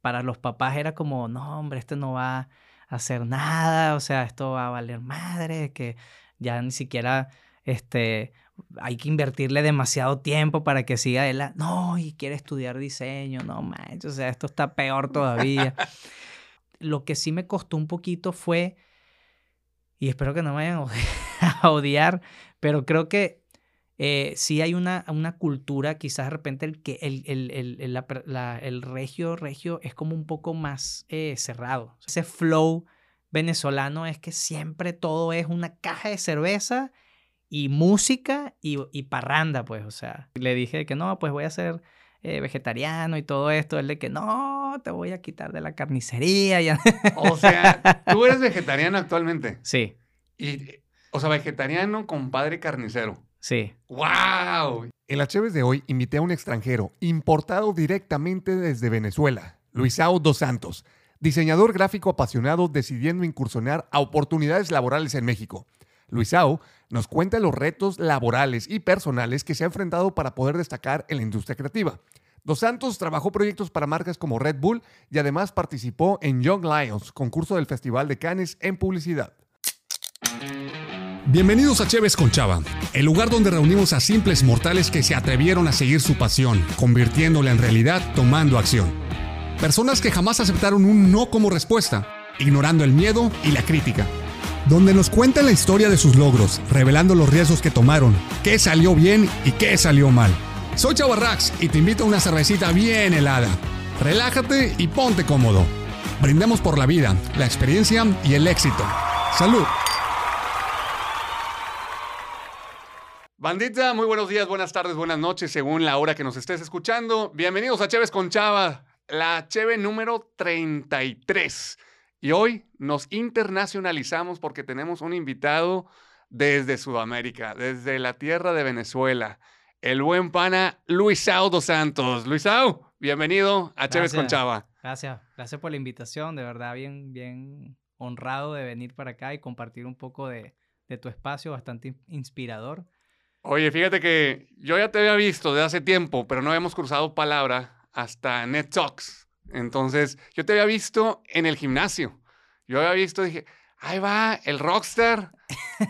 para los papás era como, no, hombre, este no va a hacer nada, o sea, esto va a valer madre, que ya ni siquiera, este, hay que invertirle demasiado tiempo para que siga adelante. No, y quiere estudiar diseño, no manches, o sea, esto está peor todavía. Lo que sí me costó un poquito fue, y espero que no me vayan a odiar, pero creo que eh, sí hay una, una cultura, quizás de repente el, que el, el, el, el regio, regio es como un poco más eh, cerrado. Ese flow venezolano es que siempre todo es una caja de cerveza y música y, y parranda, pues, o sea, le dije que no, pues voy a ser eh, vegetariano y todo esto, él de que no, te voy a quitar de la carnicería. Ya. O sea, tú eres vegetariano actualmente. Sí. Y, o sea, vegetariano, compadre carnicero. Sí. ¡Wow! En las Cheves de hoy invité a un extranjero importado directamente desde Venezuela, Luisao Dos Santos, diseñador gráfico apasionado decidiendo incursionar a oportunidades laborales en México. Luisao nos cuenta los retos laborales y personales que se ha enfrentado para poder destacar en la industria creativa. Dos Santos trabajó proyectos para marcas como Red Bull y además participó en Young Lions, concurso del Festival de Cannes en publicidad. Bienvenidos a Cheves con Chava, el lugar donde reunimos a simples mortales que se atrevieron a seguir su pasión, convirtiéndola en realidad tomando acción. Personas que jamás aceptaron un no como respuesta, ignorando el miedo y la crítica. Donde nos cuentan la historia de sus logros, revelando los riesgos que tomaron, qué salió bien y qué salió mal. Soy Chava Rax y te invito a una cervecita bien helada. Relájate y ponte cómodo. Brindemos por la vida, la experiencia y el éxito. ¡Salud! Bandita, muy buenos días, buenas tardes, buenas noches, según la hora que nos estés escuchando. Bienvenidos a Cheves con Chava, la Cheve número 33. Y hoy nos internacionalizamos porque tenemos un invitado desde Sudamérica, desde la tierra de Venezuela, el buen pana Luisao dos Santos. Luisao, bienvenido a Cheves con Chava. Gracias, gracias por la invitación, de verdad bien, bien honrado de venir para acá y compartir un poco de, de tu espacio, bastante inspirador. Oye, fíjate que yo ya te había visto de hace tiempo, pero no habíamos cruzado palabra hasta Net Talks. Entonces, yo te había visto en el gimnasio. Yo había visto, dije, ahí va el rockstar,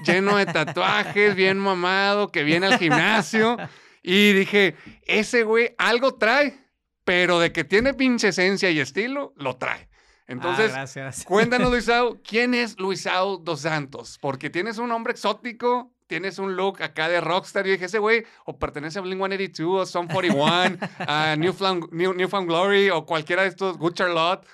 lleno de tatuajes, bien mamado, que viene al gimnasio. Y dije, ese güey algo trae, pero de que tiene pinche esencia y estilo, lo trae. Entonces, ah, cuéntanos, Luisao, ¿quién es Luisao dos Santos? Porque tienes un nombre exótico, tienes un look acá de rockstar. Yo dije, ese güey o pertenece a Blink-182 o Sum 41, a Newfound, New, Found Glory o cualquiera de estos, Good Charlotte.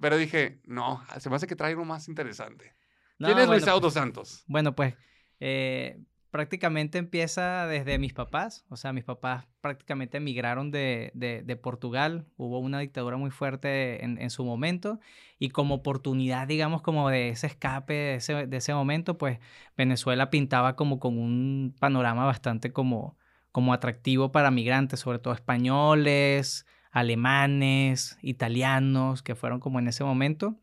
Pero dije, no, se me hace que trae algo más interesante. ¿Quién es Luis Autos Santos? Bueno, pues eh, prácticamente empieza desde mis papás. O sea, mis papás prácticamente emigraron de, de, Portugal. Hubo una dictadura muy fuerte en, en, su momento. Y como oportunidad, digamos, como de ese escape de ese, de ese momento, pues Venezuela pintaba como con un panorama bastante como, como atractivo para migrantes, sobre todo españoles, alemanes, italianos, que fueron como en ese momento.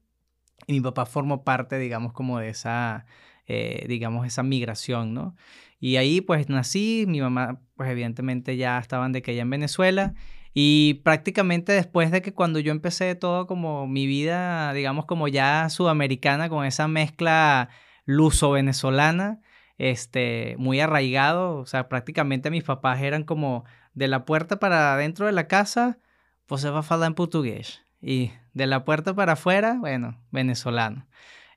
Y mi papá formó parte, digamos, como de esa eh, digamos, esa migración, ¿no? Y ahí pues nací, mi mamá pues evidentemente ya estaban de que ella en Venezuela y prácticamente después de que cuando yo empecé todo como mi vida, digamos como ya sudamericana con esa mezcla luso-venezolana, este, muy arraigado, o sea, prácticamente mis papás eran como de la puerta para adentro de la casa, pues se va a hablar en portugués y de la puerta para afuera, bueno, venezolano.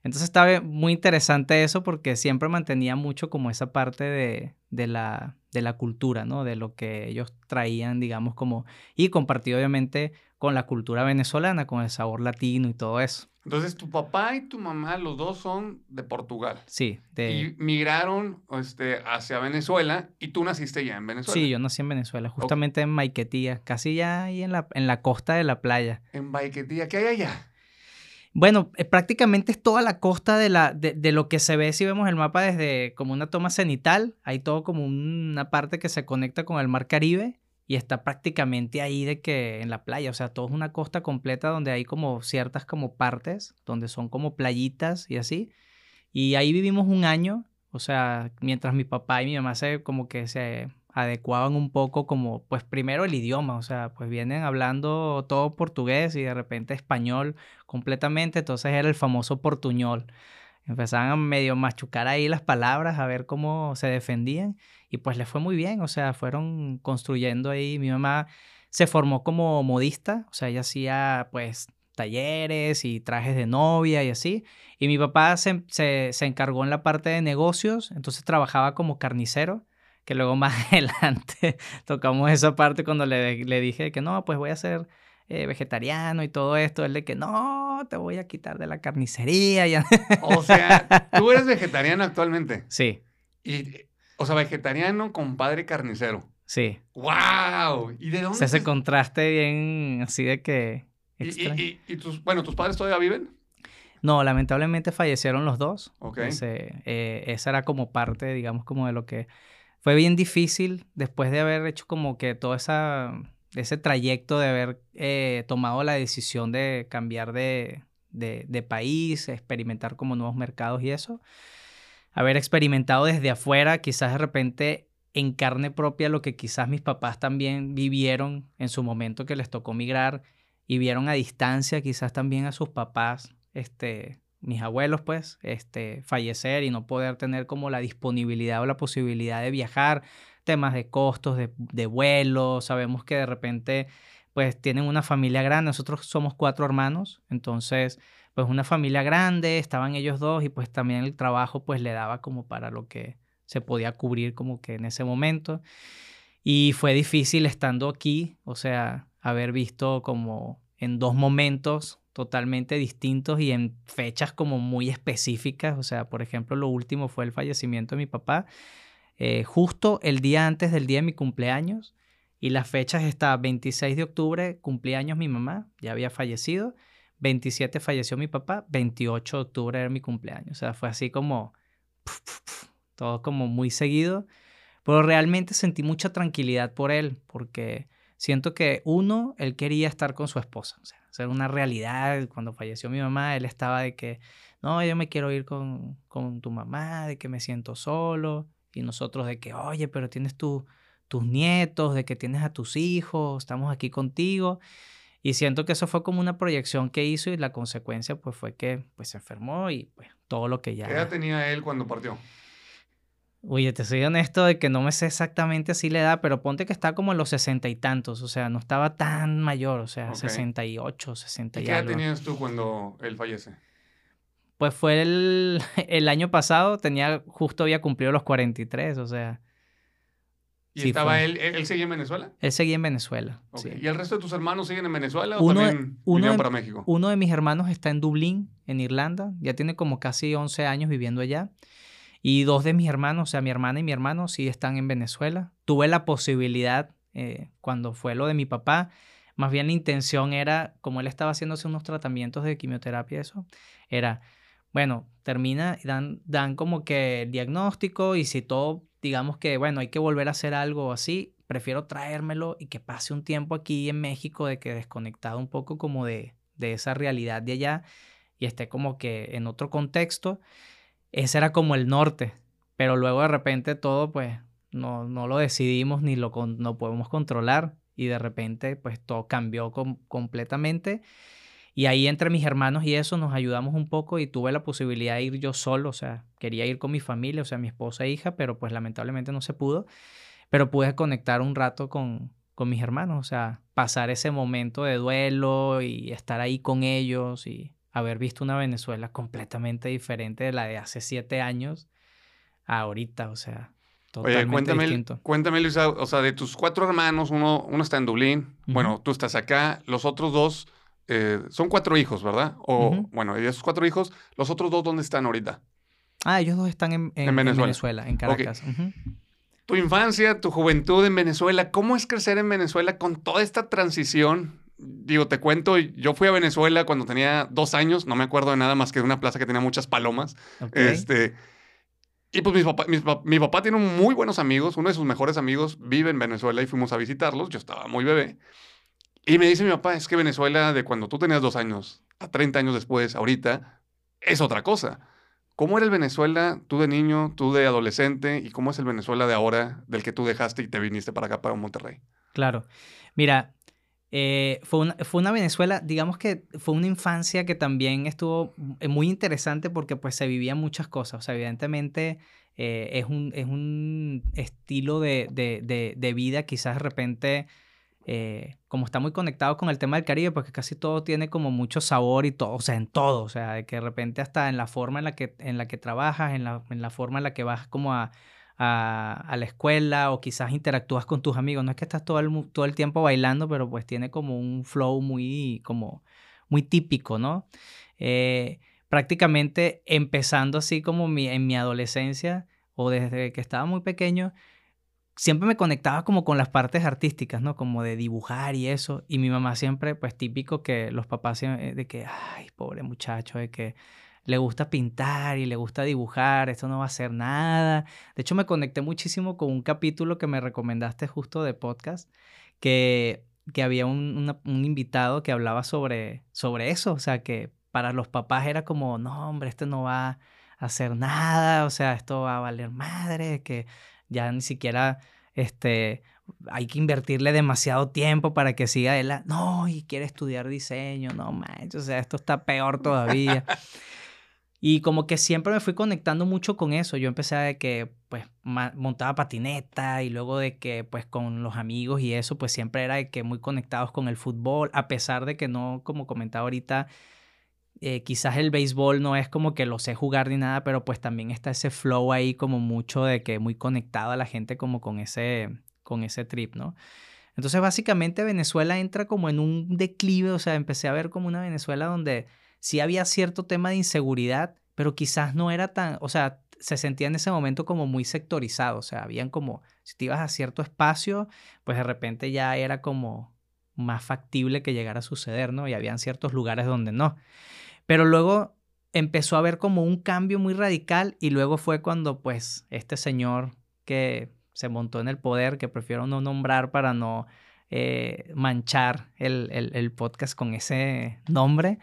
Entonces estaba muy interesante eso porque siempre mantenía mucho como esa parte de, de, la, de la cultura, ¿no? De lo que ellos traían, digamos, como... Y compartido obviamente con la cultura venezolana, con el sabor latino y todo eso. Entonces, tu papá y tu mamá, los dos son de Portugal. Sí. De... Y migraron este, hacia Venezuela y tú naciste ya en Venezuela. Sí, yo nací en Venezuela, justamente en Maiquetía, casi ya ahí en la, en la costa de la playa. En Maiquetía, ¿qué hay allá? Bueno, eh, prácticamente es toda la costa de, la, de, lo que se ve si vemos el mapa desde como una toma cenital. Hay todo como una parte que se conecta con el mar Caribe y está prácticamente ahí de que en la playa. O sea, todo es una costa completa donde hay como ciertas como partes, donde son como playitas y así. Y ahí vivimos un año. O sea, mientras mi papá y mi mamá se como que se adecuaban un poco como, pues primero el idioma, o sea, pues vienen hablando todo portugués y de repente español completamente, entonces era el famoso portuñol. Empezaban a medio machucar ahí las palabras, a ver cómo se defendían y pues les fue muy bien, o sea, fueron construyendo ahí, mi mamá se formó como modista, o sea, ella hacía pues talleres y trajes de novia y así. Y mi papá se, se, encargó en la parte de negocios, entonces trabajaba como carnicero, que luego más adelante tocamos esa parte cuando le, le dije que no, pues voy a ser eh, vegetariano y todo esto. Él de que no, te voy a quitar de la carnicería. Ya. O sea, tú eres vegetariano actualmente. Sí. Y, o sea, vegetariano con padre carnicero. Sí. ¡Wow! ¿Y de dónde? O sea, ese contraste bien así de que ¿Y, y, tus, bueno, tus padres todavía viven? No, lamentablemente fallecieron los dos. Ok. Eh, esa era como parte, digamos, como de lo que... Fue bien difícil después de haber hecho como que todo ese trayecto de haber eh, tomado la decisión de cambiar de, de, de, país, experimentar como nuevos mercados y eso. Haber experimentado desde afuera, quizás de repente en carne propia lo que quizás mis papás también vivieron en su momento que les tocó migrar y vieron a distancia quizás también a sus papás, este, mis abuelos pues, este, fallecer y no poder tener como la disponibilidad o la posibilidad de viajar, temas de costos, de, de vuelo, sabemos que de repente pues tienen una familia grande, nosotros somos cuatro hermanos, entonces pues una familia grande, estaban ellos dos y pues también el trabajo pues le daba como para lo que se podía cubrir como que en ese momento. Y fue difícil estando aquí, o sea, haber visto como en dos momentos totalmente distintos y en fechas como muy específicas. O sea, por ejemplo, lo último fue el fallecimiento de mi papá, eh, justo el día antes del día de mi cumpleaños. Y las fechas está 26 de octubre, cumpleaños mi mamá, ya había fallecido. 27 falleció mi papá, 28 de octubre era mi cumpleaños. O sea, fue así como todo como muy seguido. Pero realmente sentí mucha tranquilidad por él, porque siento que uno, él quería estar con su esposa, una realidad. Cuando falleció mi mamá, él estaba de que, no, yo me quiero ir con, con tu mamá, de que me siento solo. Y nosotros de que, oye, pero tienes tu, tus nietos, de que tienes a tus hijos, estamos aquí contigo. Y siento que eso fue como una proyección que hizo y la consecuencia pues fue que pues se enfermó y pues todo lo que ya... ¿Qué edad tenía él cuando partió? Oye, te soy honesto de que no me sé exactamente así la edad, pero ponte que está como en los sesenta y tantos, o sea, no estaba tan mayor, o sea, sesenta y ocho, sesenta y, ¿Y qué edad tenías tú cuando él fallece? Pues fue el, el año pasado, tenía, justo había cumplido los 43, o sea. ¿Y estaba él, él, seguía en Venezuela? Él seguía en Venezuela. ¿Y el resto de tus hermanos siguen en Venezuela o también uno para México? Uno de mis hermanos está en Dublín, en Irlanda, ya tiene como casi 11 años viviendo allá. Y dos de mis hermanos, o sea, mi hermana y mi hermano, sí están en Venezuela. Tuve la posibilidad, eh, cuando fue lo de mi papá, más bien la intención era, como él estaba haciéndose unos tratamientos de quimioterapia, eso, era, bueno, termina, dan, dan como que el diagnóstico y si todo, digamos que, bueno, hay que volver a hacer algo así, prefiero traérmelo y que pase un tiempo aquí en México de que desconectado un poco como de, de esa realidad de allá y esté como que en otro contexto ese era como el norte, pero luego de repente todo pues no, no lo decidimos ni lo no podemos controlar y de repente pues todo cambió completamente. Y ahí entre mis hermanos y eso nos ayudamos un poco y tuve la posibilidad de ir yo solo, o sea, quería ir con mi familia, o sea, mi esposa e hija, pero pues lamentablemente no se pudo, pero pude conectar un rato con, con mis hermanos, o sea, pasar ese momento de duelo y estar ahí con ellos y haber visto una Venezuela completamente diferente de la de hace siete años a ahorita, o sea, totalmente Oye, cuéntame, distinto. Cuéntame, Luisa, o sea, de tus cuatro hermanos, uno, uno está en Dublín, bueno, tú estás acá, los otros dos, eh, son cuatro hijos, ¿verdad? O, bueno, y esos cuatro hijos, los otros dos, ¿dónde están ahorita? Ah, ellos dos están en, en, Venezuela. en Caracas. Tu infancia, tu juventud en Venezuela, ¿cómo es crecer en Venezuela con toda esta transición digo, te cuento, yo fui a Venezuela cuando tenía dos años, no me acuerdo de nada más que de una plaza que tenía muchas palomas. Este, y pues mi papá tiene muy buenos amigos, uno de sus mejores amigos vive en Venezuela y fuimos a visitarlos, yo estaba muy bebé. Y me dice mi papá, es que Venezuela de cuando tú tenías dos años a 30 años después, ahorita, es otra cosa. ¿Cómo era el Venezuela, tú de niño, tú de adolescente, y cómo es el Venezuela de ahora, del que tú dejaste y te viniste para acá, para Monterrey? Claro. Mira, eh, fue, una, Venezuela, digamos que fue una infancia que también estuvo muy interesante porque pues se vivían muchas cosas. O sea, evidentemente eh, es, un, es un estilo de, de, de, vida quizás de repente eh, como está muy conectado con el tema del Caribe, porque casi todo tiene como mucho sabor y todo, o sea, en todo, o sea, de que de repente hasta en la forma en la que, en la que trabajas, en la, en la forma en la que vas como a, a, a, la escuela o quizás interactúas con tus amigos, no es que estás todo el, todo el tiempo bailando, pero pues tiene como un flow muy, como, muy típico, ¿no? Eh, prácticamente empezando así como mi, en mi adolescencia o desde que estaba muy pequeño, siempre me conectaba como con las partes artísticas, ¿no? Como de dibujar y eso. Y mi mamá siempre, pues típico que los papás eh, de que, ay, pobre muchacho, de que le gusta pintar y le gusta dibujar, esto no va a ser nada. De hecho, me conecté muchísimo con un capítulo que me recomendaste justo de podcast, que, que había un, un invitado que hablaba sobre, sobre eso, o sea, que para los papás era como, no, hombre, esto no va a hacer nada, o sea, esto va a valer madre, que ya ni siquiera este, hay que invertirle demasiado tiempo para que siga él. No, y quiere estudiar diseño, no manches, o sea, esto está peor todavía. y como que siempre me fui conectando mucho con eso. Yo empecé a que, pues, montaba patineta y luego de que, pues, con los amigos y eso, pues siempre era de que muy conectados con el fútbol, a pesar de que no, como comentaba ahorita, eh, quizás el béisbol no es como que lo sé jugar ni nada, pero pues también está ese flow ahí como mucho de que muy conectado a la gente como con ese, con ese trip, ¿no? Entonces básicamente Venezuela entra como en un declive, o sea, empecé a ver como una Venezuela donde sí había cierto tema de inseguridad, pero quizás no era tan, o sea, se sentía en ese momento como muy sectorizado, o sea, habían como, si te ibas a cierto espacio, pues de repente ya era como más factible que llegara a suceder, ¿no? Y habían ciertos lugares donde no. Pero luego empezó a haber como un cambio muy radical y luego fue cuando pues este señor que se montó en el poder, que prefiero no nombrar para no eh, manchar el, el, podcast con ese nombre,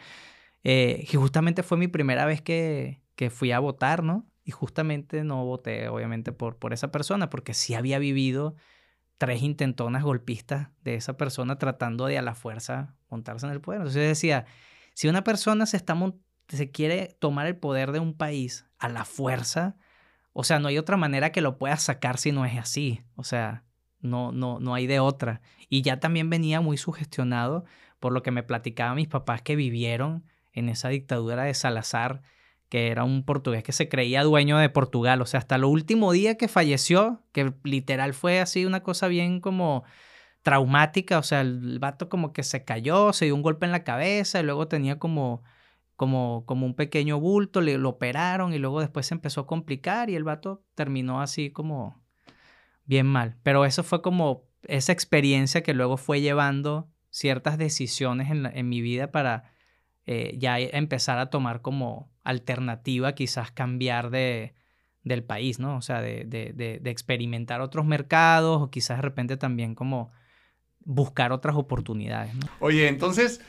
eh, justamente fue mi primera vez que, que fui a votar, ¿no? Y justamente no voté, obviamente, por, por esa persona, porque sí había vivido tres intentonas golpistas de esa persona tratando de a la fuerza montarse en el poder. Entonces decía, si una persona se, está se quiere tomar el poder de un país a la fuerza, o sea, no hay otra manera que lo pueda sacar si no es así. O sea, no, no, no hay de otra. Y ya también venía muy sugestionado por lo que me platicaban mis papás que vivieron en esa dictadura de Salazar, que era un portugués que se creía dueño de Portugal. O sea, hasta el último día que falleció, que literal fue así una cosa bien como traumática, o sea, el vato como que se cayó, se dio un golpe en la cabeza y luego tenía como, como, como un pequeño bulto, le, lo operaron y luego después se empezó a complicar y el vato terminó así como bien mal. Pero eso fue como esa experiencia que luego fue llevando ciertas decisiones en, en mi vida para eh, ya empezar a tomar como alternativa quizás cambiar de, del país, ¿no? O sea, de, de, de, experimentar otros mercados o quizás de repente también como buscar otras oportunidades. ¿no? Oye, entonces,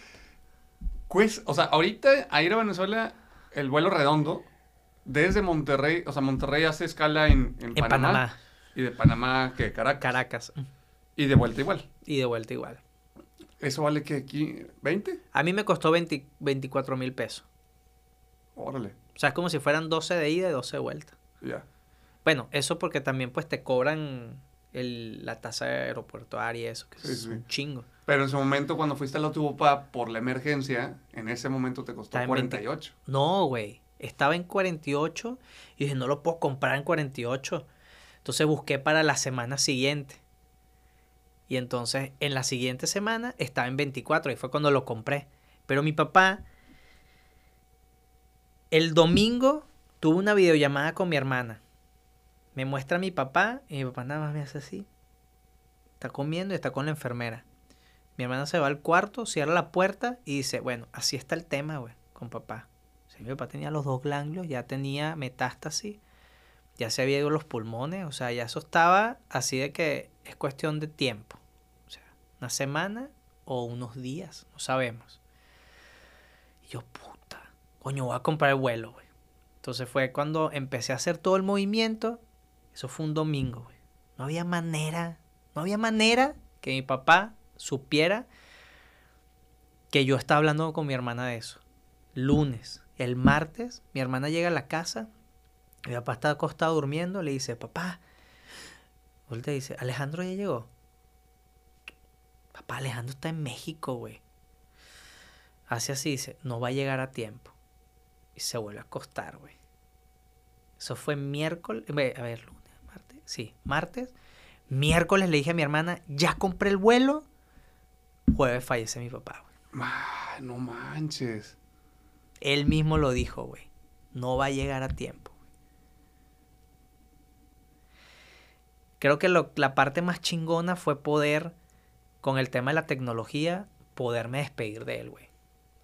pues, o sea, ahorita a ir a Venezuela, el vuelo redondo, desde Monterrey, o sea, Monterrey hace escala en, en, Panamá, Y de Panamá, que Caracas. Caracas. Y de vuelta igual. Y de vuelta igual. ¿Eso vale que aquí 20? A mí me costó 20, 24 mil pesos. Órale. O sea, es como si fueran 12 de ida y 12 de vuelta. Ya. Bueno, eso porque también pues te cobran el, la tasa aeroportuaria y eso, que es un chingo. Pero en su momento, cuando fuiste a la Tubopa por la emergencia, en ese momento te costó 48. No, güey. Estaba en 48 y dije, no lo puedo comprar en 48. Entonces busqué para la semana siguiente. Y entonces en la siguiente semana estaba en 24 y fue cuando lo compré. Pero mi papá, el domingo tuvo una videollamada con mi hermana. Me muestra a mi papá y mi papá nada más me hace así. Está comiendo y está con la enfermera. Mi hermana se va al cuarto, cierra la puerta y dice, bueno, así está el tema, güey, con papá. mi papá tenía los dos ganglios, ya tenía metástasis, ya se había ido los pulmones, o sea, ya eso estaba así de que es cuestión de tiempo. O sea, una semana o unos días, no sabemos. Y yo, puta, coño, voy a comprar el vuelo, güey. Entonces fue cuando empecé a hacer todo el movimiento. Eso fue un domingo, güey. No había manera, no había manera que mi papá supiera que yo estaba hablando con mi hermana de eso. Lunes, el martes, mi hermana llega a la casa, mi papá está acostado durmiendo, le dice, papá, te dice, Alejandro ya llegó. Papá, Alejandro está en México, güey. Hace así, dice, no va a llegar a tiempo. Y se vuelve a acostar, güey. Eso fue miércoles, a ver, lunes, martes, sí, martes. Miércoles le dije a mi hermana, ya compré el vuelo. Jueves fallece mi papá, güey. no manches. Él mismo lo dijo, güey. No va a llegar a tiempo. Creo que la parte más chingona fue poder, con el tema de la tecnología, poderme despedir de él, güey.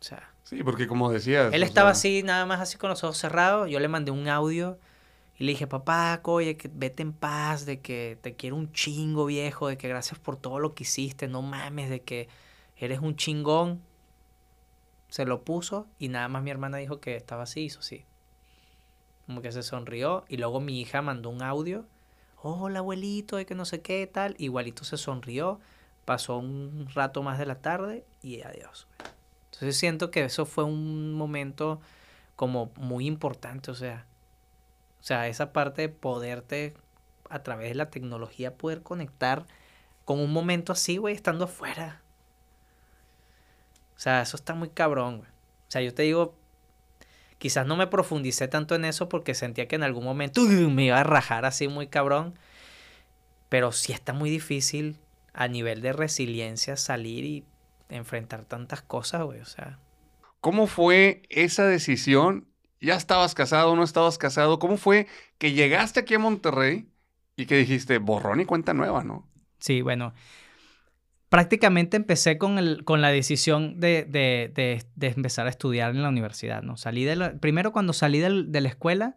O sea. Sí, porque como decías. Él estaba así, nada más así con los ojos cerrados. Yo le mandé un audio y le dije, papá, oye, que vete en paz, de que te quiero un chingo, viejo, de que gracias por todo lo que hiciste, no mames, de que eres un chingón. Se lo puso y nada más mi hermana dijo que estaba así, hizo así. Como que se sonrió y luego mi hija mandó un audio hola abuelito, de que no sé qué, tal. Igualito se sonrió, pasó un rato más de la tarde y adiós. Entonces siento que eso fue un momento como muy importante, o sea, o sea, esa parte de poderte a través de la tecnología poder conectar con un momento así, güey, estando afuera. O sea, eso está muy cabrón, güey. O sea, yo te digo, Quizás no me profundicé tanto en eso porque sentía que en algún momento me iba a rajar así muy cabrón. Pero sí está muy difícil a nivel de resiliencia salir y enfrentar tantas cosas, güey. O sea. ¿Cómo fue esa decisión? ¿Ya estabas casado o no estabas casado? ¿Cómo fue que llegaste aquí a Monterrey y que dijiste borrón y cuenta nueva, no? Sí, bueno prácticamente empecé con, el, con la decisión de, de, de, empezar a estudiar en la universidad, ¿no? Salí de la, primero cuando salí de la escuela,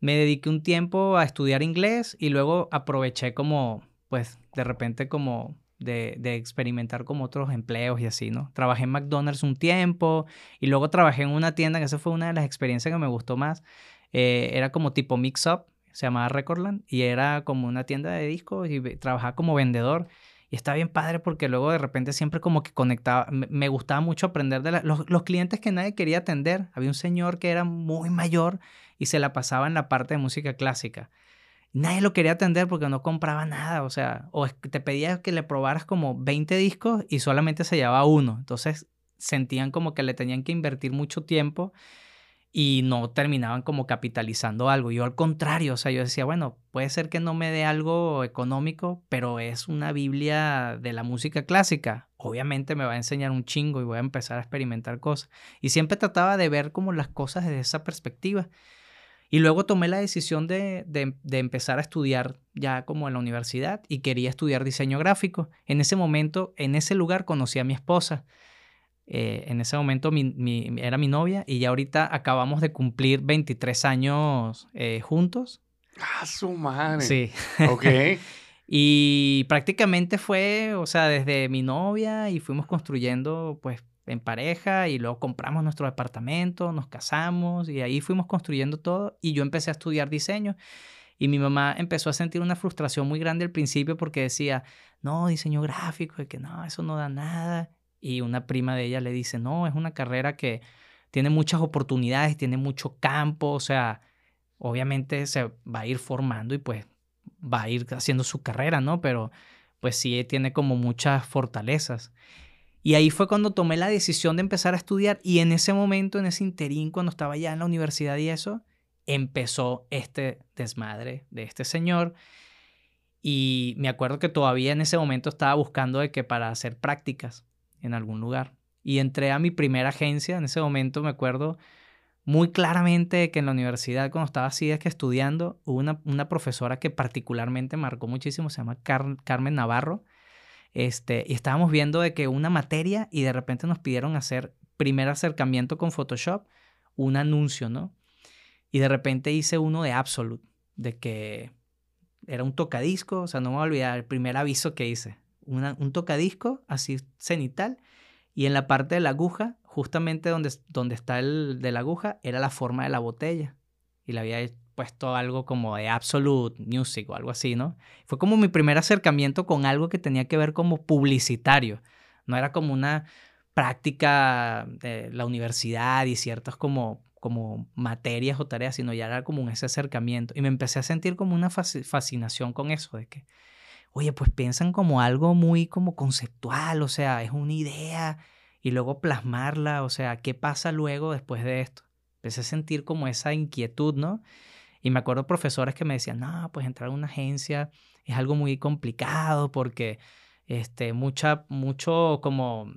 me dediqué un tiempo a estudiar inglés y luego aproveché como, pues, de repente como de, de, experimentar como otros empleos y así, ¿no? Trabajé en McDonald's un tiempo y luego trabajé en una tienda, que esa fue una de las experiencias que me gustó más. Eh, era como tipo mix-up, se llamaba Recordland, y era como una tienda de discos y trabajaba como vendedor. Y está bien padre porque luego de repente siempre como que conectaba, me, gustaba mucho aprender de los, los, clientes que nadie quería atender. Había un señor que era muy mayor y se la pasaba en la parte de música clásica. Nadie lo quería atender porque no compraba nada, o sea, o te pedía que le probaras como 20 discos y solamente se llevaba uno. Entonces sentían como que le tenían que invertir mucho tiempo y no terminaban como capitalizando algo. Yo al contrario, o sea, yo decía, bueno, puede ser que no me dé algo económico, pero es una Biblia de la música clásica. Obviamente me va a enseñar un chingo y voy a empezar a experimentar cosas. Y siempre trataba de ver como las cosas desde esa perspectiva. Y luego tomé la decisión de, de, de, empezar a estudiar ya como en la universidad y quería estudiar diseño gráfico. En ese momento, en ese lugar conocí a mi esposa. Eh, en ese momento mi, era mi novia y ya ahorita acabamos de cumplir 23 años eh, juntos. Ah, su madre. Sí. Ok. y prácticamente fue, o sea, desde mi novia y fuimos construyendo pues en pareja y luego compramos nuestro departamento, nos casamos y ahí fuimos construyendo todo y yo empecé a estudiar diseño. Y mi mamá empezó a sentir una frustración muy grande al principio porque decía, no, diseño gráfico, de que no, eso no da nada y una prima de ella le dice, no, es una carrera que tiene muchas oportunidades, tiene mucho campo, o sea, obviamente se va a ir formando y pues va a ir haciendo su carrera, ¿no? Pero pues sí tiene como muchas fortalezas. Y ahí fue cuando tomé la decisión de empezar a estudiar y en ese momento, en ese interín, cuando estaba ya en la universidad y eso, empezó este desmadre de este señor. Y me acuerdo que todavía en ese momento estaba buscando de que para hacer prácticas en algún lugar. Y entré a mi primera agencia, en ese momento me acuerdo muy claramente que en la universidad, cuando estaba así es que estudiando, hubo una, una, profesora que particularmente marcó muchísimo, se llama Carmen Navarro, este, y estábamos viendo de que una materia y de repente nos pidieron hacer primer acercamiento con Photoshop, un anuncio, ¿no? Y de repente hice uno de Absolute, de que era un tocadisco, o sea, no me voy a olvidar el primer aviso que hice un tocadisco así cenital y en la parte de la aguja, justamente donde, donde está el de la aguja, era la forma de la botella. y le había puesto algo como de Absolute Music o algo así, ¿no? Fue como mi primer acercamiento con algo que tenía que ver como publicitario. No era como una práctica de la universidad y ciertas como, como materias o tareas, sino ya era como ese acercamiento. Y me empecé a sentir como una fascinación con eso, de que, oye, pues piensan como algo muy como conceptual, o sea, es una idea y luego plasmarla, o sea, ¿qué pasa luego después de esto? Empecé a sentir como esa inquietud, ¿no? Y me acuerdo profesores que me decían, no, pues entrar a una agencia es algo muy complicado porque este, mucha, mucho como,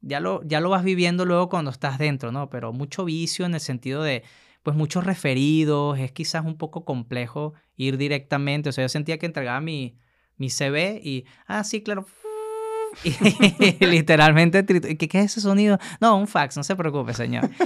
ya lo, ya lo vas viviendo luego cuando estás dentro, ¿no? Pero mucho vicio en el sentido de, pues muchos referidos, es quizás un poco complejo ir directamente, o sea, yo sentía que entregaba mi, mi CV y, ah, sí, claro, y literalmente, ¿qué, ¿qué es ese sonido? No, un fax, no se preocupe, señor.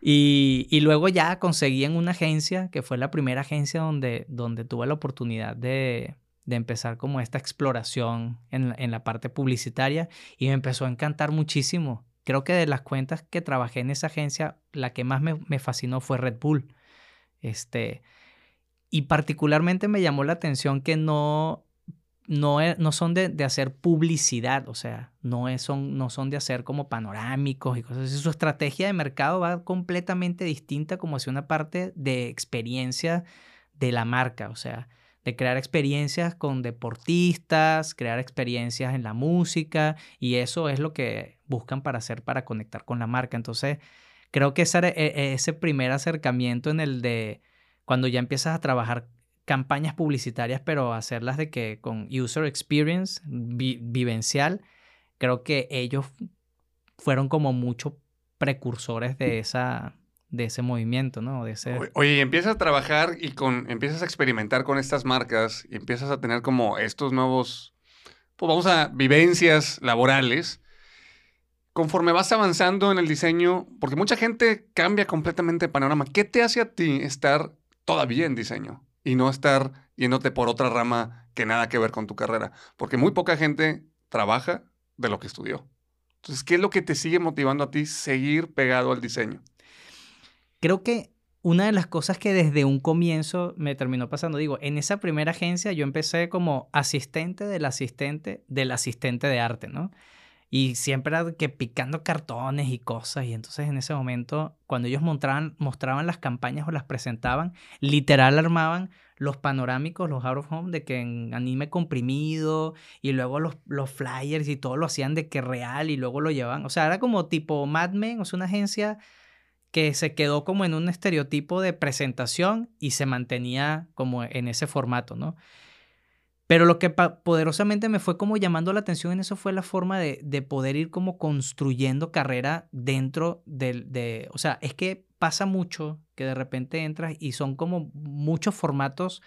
Y, y, luego ya conseguí en una agencia, que fue la primera agencia donde, donde tuve la oportunidad de, de empezar como esta exploración en, en, la parte publicitaria y me empezó a encantar muchísimo. Creo que de las cuentas que trabajé en esa agencia, la que más me, me fascinó fue Red Bull. Este, y particularmente me llamó la atención que no, no, e, no son de, de, hacer publicidad, o sea, no, es, son, no son de hacer como panorámicos y cosas así. Su estrategia de mercado va completamente distinta como hacia una parte de experiencia de la marca, o sea, de crear experiencias con deportistas, crear experiencias en la música y eso es lo que buscan para hacer, para conectar con la marca. Entonces, creo que ese, e, ese primer acercamiento en el de cuando ya empiezas a trabajar campañas publicitarias, pero hacerlas de que con user experience vivencial, creo que ellos fueron como muchos precursores de esa de ese movimiento, ¿no? De ese... Oye, empiezas a trabajar y con empiezas a experimentar con estas marcas y empiezas a tener como estos nuevos pues vamos a vivencias laborales. Conforme vas avanzando en el diseño, porque mucha gente cambia completamente de panorama, ¿qué te hace a ti estar todavía en diseño? y no estar yéndote por otra rama que nada que ver con tu carrera. Porque muy poca gente trabaja de lo que estudió. Entonces, ¿qué es lo que te sigue motivando a ti seguir pegado al diseño? Creo que una de las cosas que desde un comienzo me terminó pasando, digo, en esa primera agencia yo empecé como asistente del asistente del asistente de arte, ¿no? Y siempre era que picando cartones y cosas. Y entonces en ese momento, cuando ellos mostraban, mostraban las campañas o las presentaban, literal armaban los panorámicos, los out of home, de que en anime comprimido, y luego los, los flyers y todo lo hacían de que real y luego lo llevaban. O sea, era como tipo Mad Men, o sea, una agencia que se quedó como en un estereotipo de presentación y se mantenía como en ese formato, ¿no? Pero lo que poderosamente me fue como llamando la atención en eso fue la forma de, de poder ir como construyendo carrera dentro del, de, o sea, es que pasa mucho que de repente entras y son como muchos formatos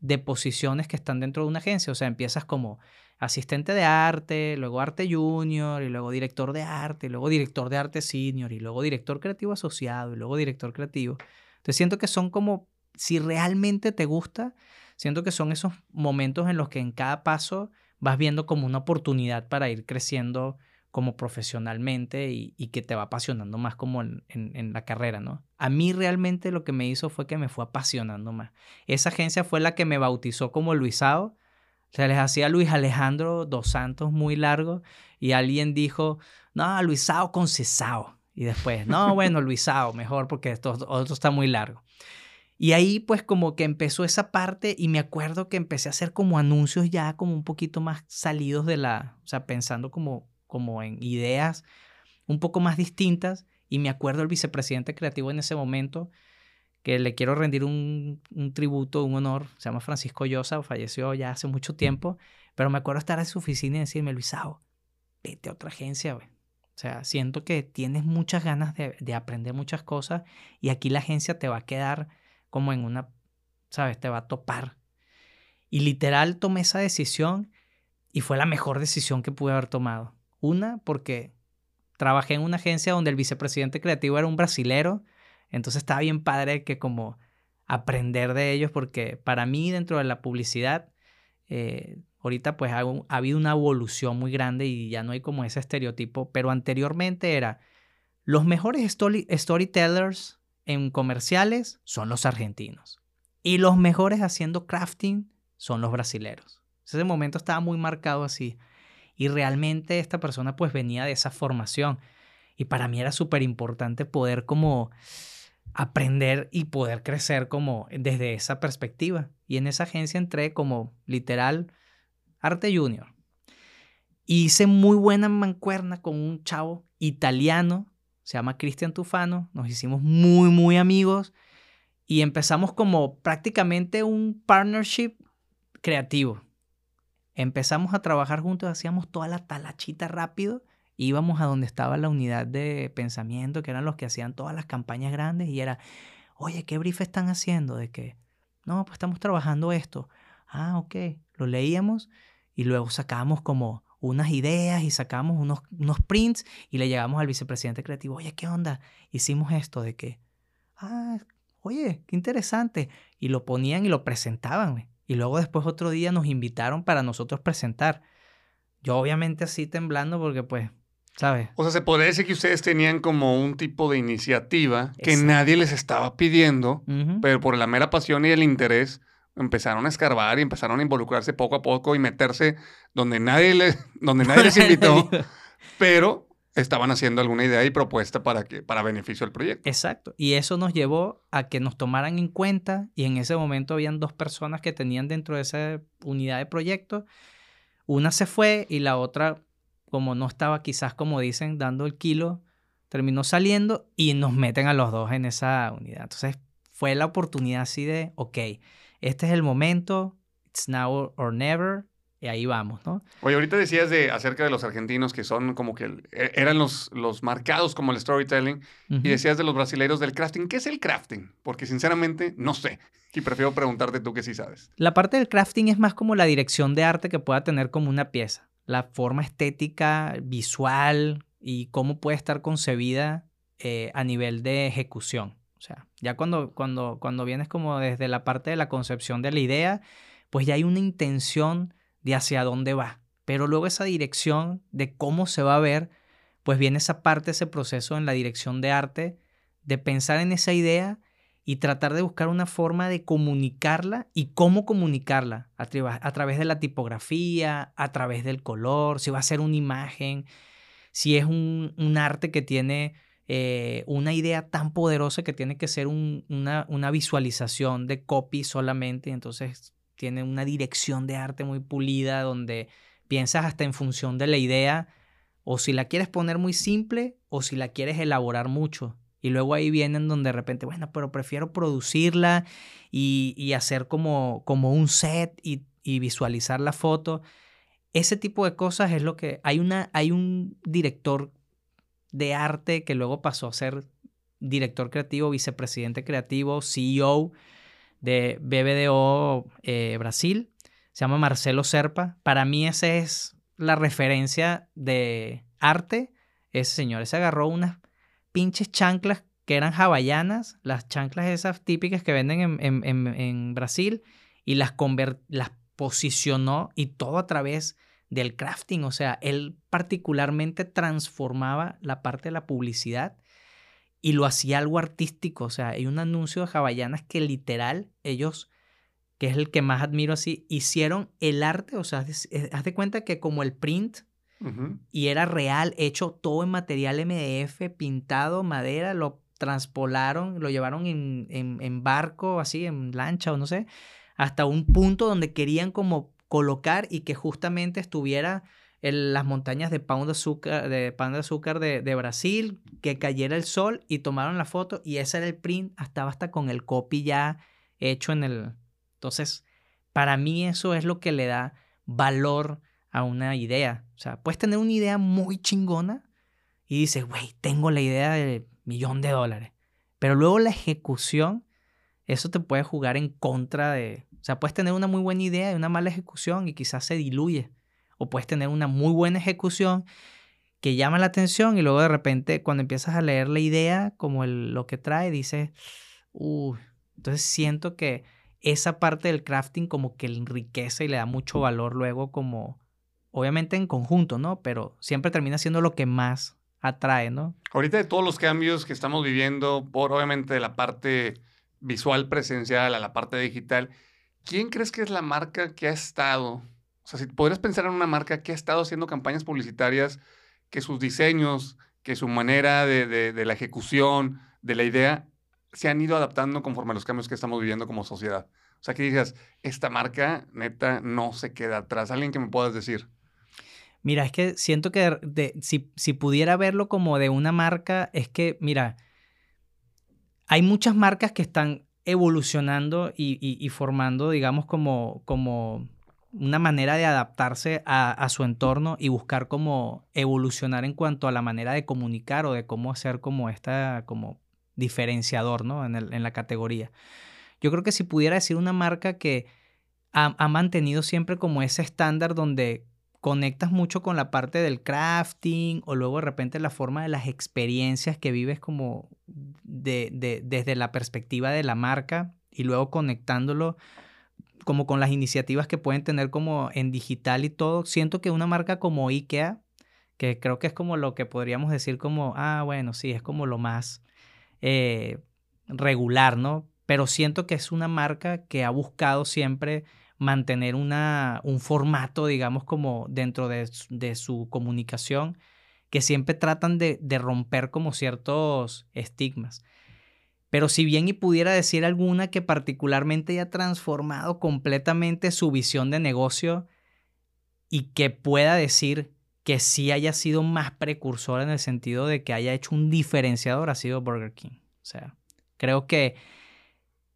de posiciones que están dentro de una agencia, o sea, empiezas como asistente de arte, luego arte junior, y luego director de arte, y luego director de arte senior, y luego director creativo asociado, y luego director creativo. Entonces siento que son como, si realmente te gusta, Siento que son esos momentos en los que en cada paso vas viendo como una oportunidad para ir creciendo como profesionalmente y, que te va apasionando más como en, la carrera, ¿no? A mí realmente lo que me hizo fue que me fue apasionando más. Esa agencia fue la que me bautizó como Luisao. Se les hacía Luis Alejandro dos Santos muy largo y alguien dijo, no, Luisao con Cesao. Y después, no, bueno, Luisao, mejor porque esto está muy largo. Y ahí pues como que empezó esa parte y me acuerdo que empecé a hacer como anuncios ya como un poquito más salidos de la, o sea, pensando como, como en ideas un poco más distintas. Y me acuerdo el vicepresidente creativo en ese momento, que le quiero rendir un, un tributo, un honor, se llama Francisco Llosa, falleció ya hace mucho tiempo, pero me acuerdo estar en su oficina y decirme, Luisao, vete a otra agencia, güey. O sea, siento que tienes muchas ganas de, de aprender muchas cosas y aquí la agencia te va a quedar como en una, ¿sabes? Te va a topar. Y literal tomé esa decisión y fue la mejor decisión que pude haber tomado. Una, porque trabajé en una agencia donde el vicepresidente creativo era un brasilero, entonces estaba bien padre que como aprender de ellos, porque para mí dentro de la publicidad, eh, ahorita pues ha, ha, habido una evolución muy grande y ya no hay como ese estereotipo, pero anteriormente era los mejores story, storytellers en comerciales son los argentinos. Y los mejores haciendo crafting son los brasileros. Ese momento estaba muy marcado así. Y realmente esta persona pues venía de esa formación. Y para mí era súper importante poder como aprender y poder crecer como desde esa perspectiva. Y en esa agencia entré como literal arte junior. Y hice muy buena mancuerna con un chavo italiano, se llama Cristian Tufano, nos hicimos muy, muy amigos y empezamos como prácticamente un partnership creativo. Empezamos a trabajar juntos, hacíamos toda la talachita rápido íbamos a donde estaba la unidad de pensamiento, que eran los que hacían todas las campañas grandes, y era, oye, ¿qué brief están haciendo? De que, no, pues estamos trabajando esto. Ah, ok. Lo leíamos y luego sacábamos como unas ideas y sacábamos unos, unos prints y le llegamos al vicepresidente creativo, oye, ¿qué onda? Hicimos esto de que, ah, oye, qué interesante. Y lo ponían y lo presentaban. Y luego después otro día nos invitaron para nosotros presentar. Yo obviamente así temblando porque pues ¿Sabe? O sea, se podría decir que ustedes tenían como un tipo de iniciativa que nadie les estaba pidiendo, pero por la mera pasión y el interés empezaron a escarbar y empezaron a involucrarse poco a poco y meterse donde nadie les, donde nadie les invitó, pero estaban haciendo alguna idea y propuesta para, que, para beneficio del proyecto. Exacto. Y eso nos llevó a que nos tomaran en cuenta y en ese momento habían dos personas que tenían dentro de esa unidad de proyecto. Una se fue y la otra como no estaba quizás como dicen dando el kilo, terminó saliendo y nos meten a los dos en esa unidad. Entonces fue la oportunidad así de, ok, este es el momento, it's now or never, y ahí vamos, ¿no? Oye, ahorita decías de acerca de los argentinos que son como que e, eran los, los marcados como el storytelling y decías de los brasileños del crafting. ¿Qué es el crafting? Porque sinceramente no sé y prefiero preguntarte tú que sí sabes. La parte del crafting es más como la dirección de arte que pueda tener como una pieza la forma estética, visual y cómo puede estar concebida eh, a nivel de ejecución. O sea, ya cuando, cuando, cuando vienes como desde la parte de la concepción de la idea, pues ya hay una intención de hacia dónde va. Pero luego esa dirección de cómo se va a ver, pues viene esa parte, ese proceso en la dirección de arte, de pensar en esa idea y tratar de buscar una forma de comunicarla y cómo comunicarla a, través de la tipografía, a través del color, si va a ser una imagen, si es un, arte que tiene eh, una idea tan poderosa que tiene que ser una, una visualización de copy solamente, entonces tiene una dirección de arte muy pulida donde piensas hasta en función de la idea o si la quieres poner muy simple o si la quieres elaborar mucho. Y luego ahí vienen donde de repente, bueno, pero prefiero producirla y, hacer como, como un set y, visualizar la foto. Ese tipo de cosas es lo que... Hay, una, hay un director de arte que luego pasó a ser director creativo, vicepresidente creativo, CEO de BBDO eh, Brasil. Se llama Marcelo Serpa. Para mí esa es la referencia de arte. Ese señor, se agarró unas pinches chanclas que eran hawaianas, las chanclas esas típicas que venden en, Brasil, y las, las posicionó y todo a través del crafting. O sea, él particularmente transformaba la parte de la publicidad y lo hacía algo artístico. O sea, hay un anuncio de hawaianas que literal ellos, que es el que más admiro así, hicieron el arte. O sea, haz de cuenta que como el print y era real, hecho todo en material MDF, pintado, madera, lo transpolaron, lo llevaron en, en, barco, así, en lancha o no sé, hasta un punto donde querían como colocar y que justamente estuviera en las montañas de Pão de Azúcar, de, pan de, azúcar de, Brasil, que cayera el sol y tomaron la foto y ese era el print, estaba hasta con el copy ya hecho en el... Entonces, para mí eso es lo que le da valor a una idea. O sea, puedes tener una idea muy chingona y dices, güey, tengo la idea de millón de dólares. Pero luego la ejecución, eso te puede jugar en contra de... O sea, puedes tener una muy buena idea y una mala ejecución y quizás se diluye. O puedes tener una muy buena ejecución que llama la atención y luego de repente cuando empiezas a leer la idea como lo que trae, dices, entonces siento que esa parte del crafting como que enriquece y le da mucho valor luego como obviamente en conjunto, ¿no? Pero siempre termina siendo lo que más atrae, ¿no? Ahorita de todos los cambios que estamos viviendo, por obviamente de la parte visual presencial a la parte digital, ¿quién crees que es la marca que ha estado? O sea, si podrías pensar en una marca que ha estado haciendo campañas publicitarias, que sus diseños, que su manera de, de la ejecución, de la idea, se han ido adaptando conforme a los cambios que estamos viviendo como sociedad. O sea, que digas, esta marca neta no se queda atrás. Alguien que me puedas decir. Mira, es que siento que si, si, pudiera verlo como de una marca, es que, mira, hay muchas marcas que están evolucionando y, formando, digamos, como, como una manera de adaptarse a, su entorno y buscar cómo evolucionar en cuanto a la manera de comunicar o de cómo hacer como esta, como diferenciador, ¿no? En, la categoría. Yo creo que si pudiera decir una marca que ha mantenido siempre como ese estándar donde conectas mucho con la parte del crafting o luego de repente la forma de las experiencias que vives como de, de, desde la perspectiva de la marca y luego conectándolo como con las iniciativas que pueden tener como en digital y todo. Siento que una marca como IKEA, que creo que es como lo que podríamos decir como, ah, bueno, sí, es como lo más eh, regular, ¿no? Pero siento que es una marca que ha buscado siempre mantener una, un formato, digamos, como dentro de, su comunicación, que siempre tratan de, romper como ciertos estigmas. Pero si bien y pudiera decir alguna que particularmente haya transformado completamente su visión de negocio y que pueda decir que sí haya sido más precursor en el sentido de que haya hecho un diferenciador, ha sido Burger King. O sea, creo que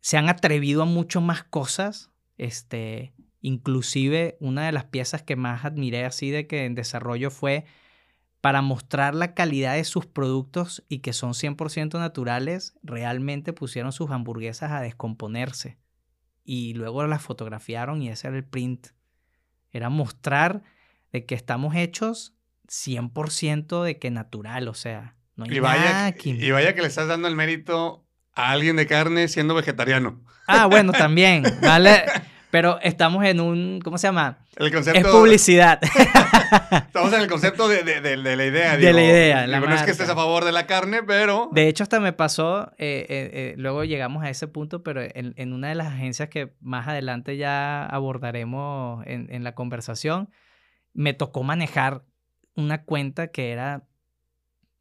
se han atrevido a mucho más cosas este, inclusive una de las piezas que más admiré así de que en desarrollo fue para mostrar la calidad de sus productos y que son 100% naturales, realmente pusieron sus hamburguesas a descomponerse. Y luego las fotografiaron y ese era el print. Era mostrar de que estamos hechos 100% de que natural, o sea, no hay y vaya, Y vaya que le estás dando el mérito a alguien de carne siendo vegetariano. Ah, bueno, también, ¿vale? Pero estamos en un, ¿cómo se llama? El concepto... Es publicidad. estamos en el concepto de, de, de, la idea. De la idea. La no es que estés a favor de la carne, pero... De hecho, hasta me pasó, eh, eh, eh, luego llegamos a ese punto, pero en, en, una de las agencias que más adelante ya abordaremos en, en la conversación, me tocó manejar una cuenta que era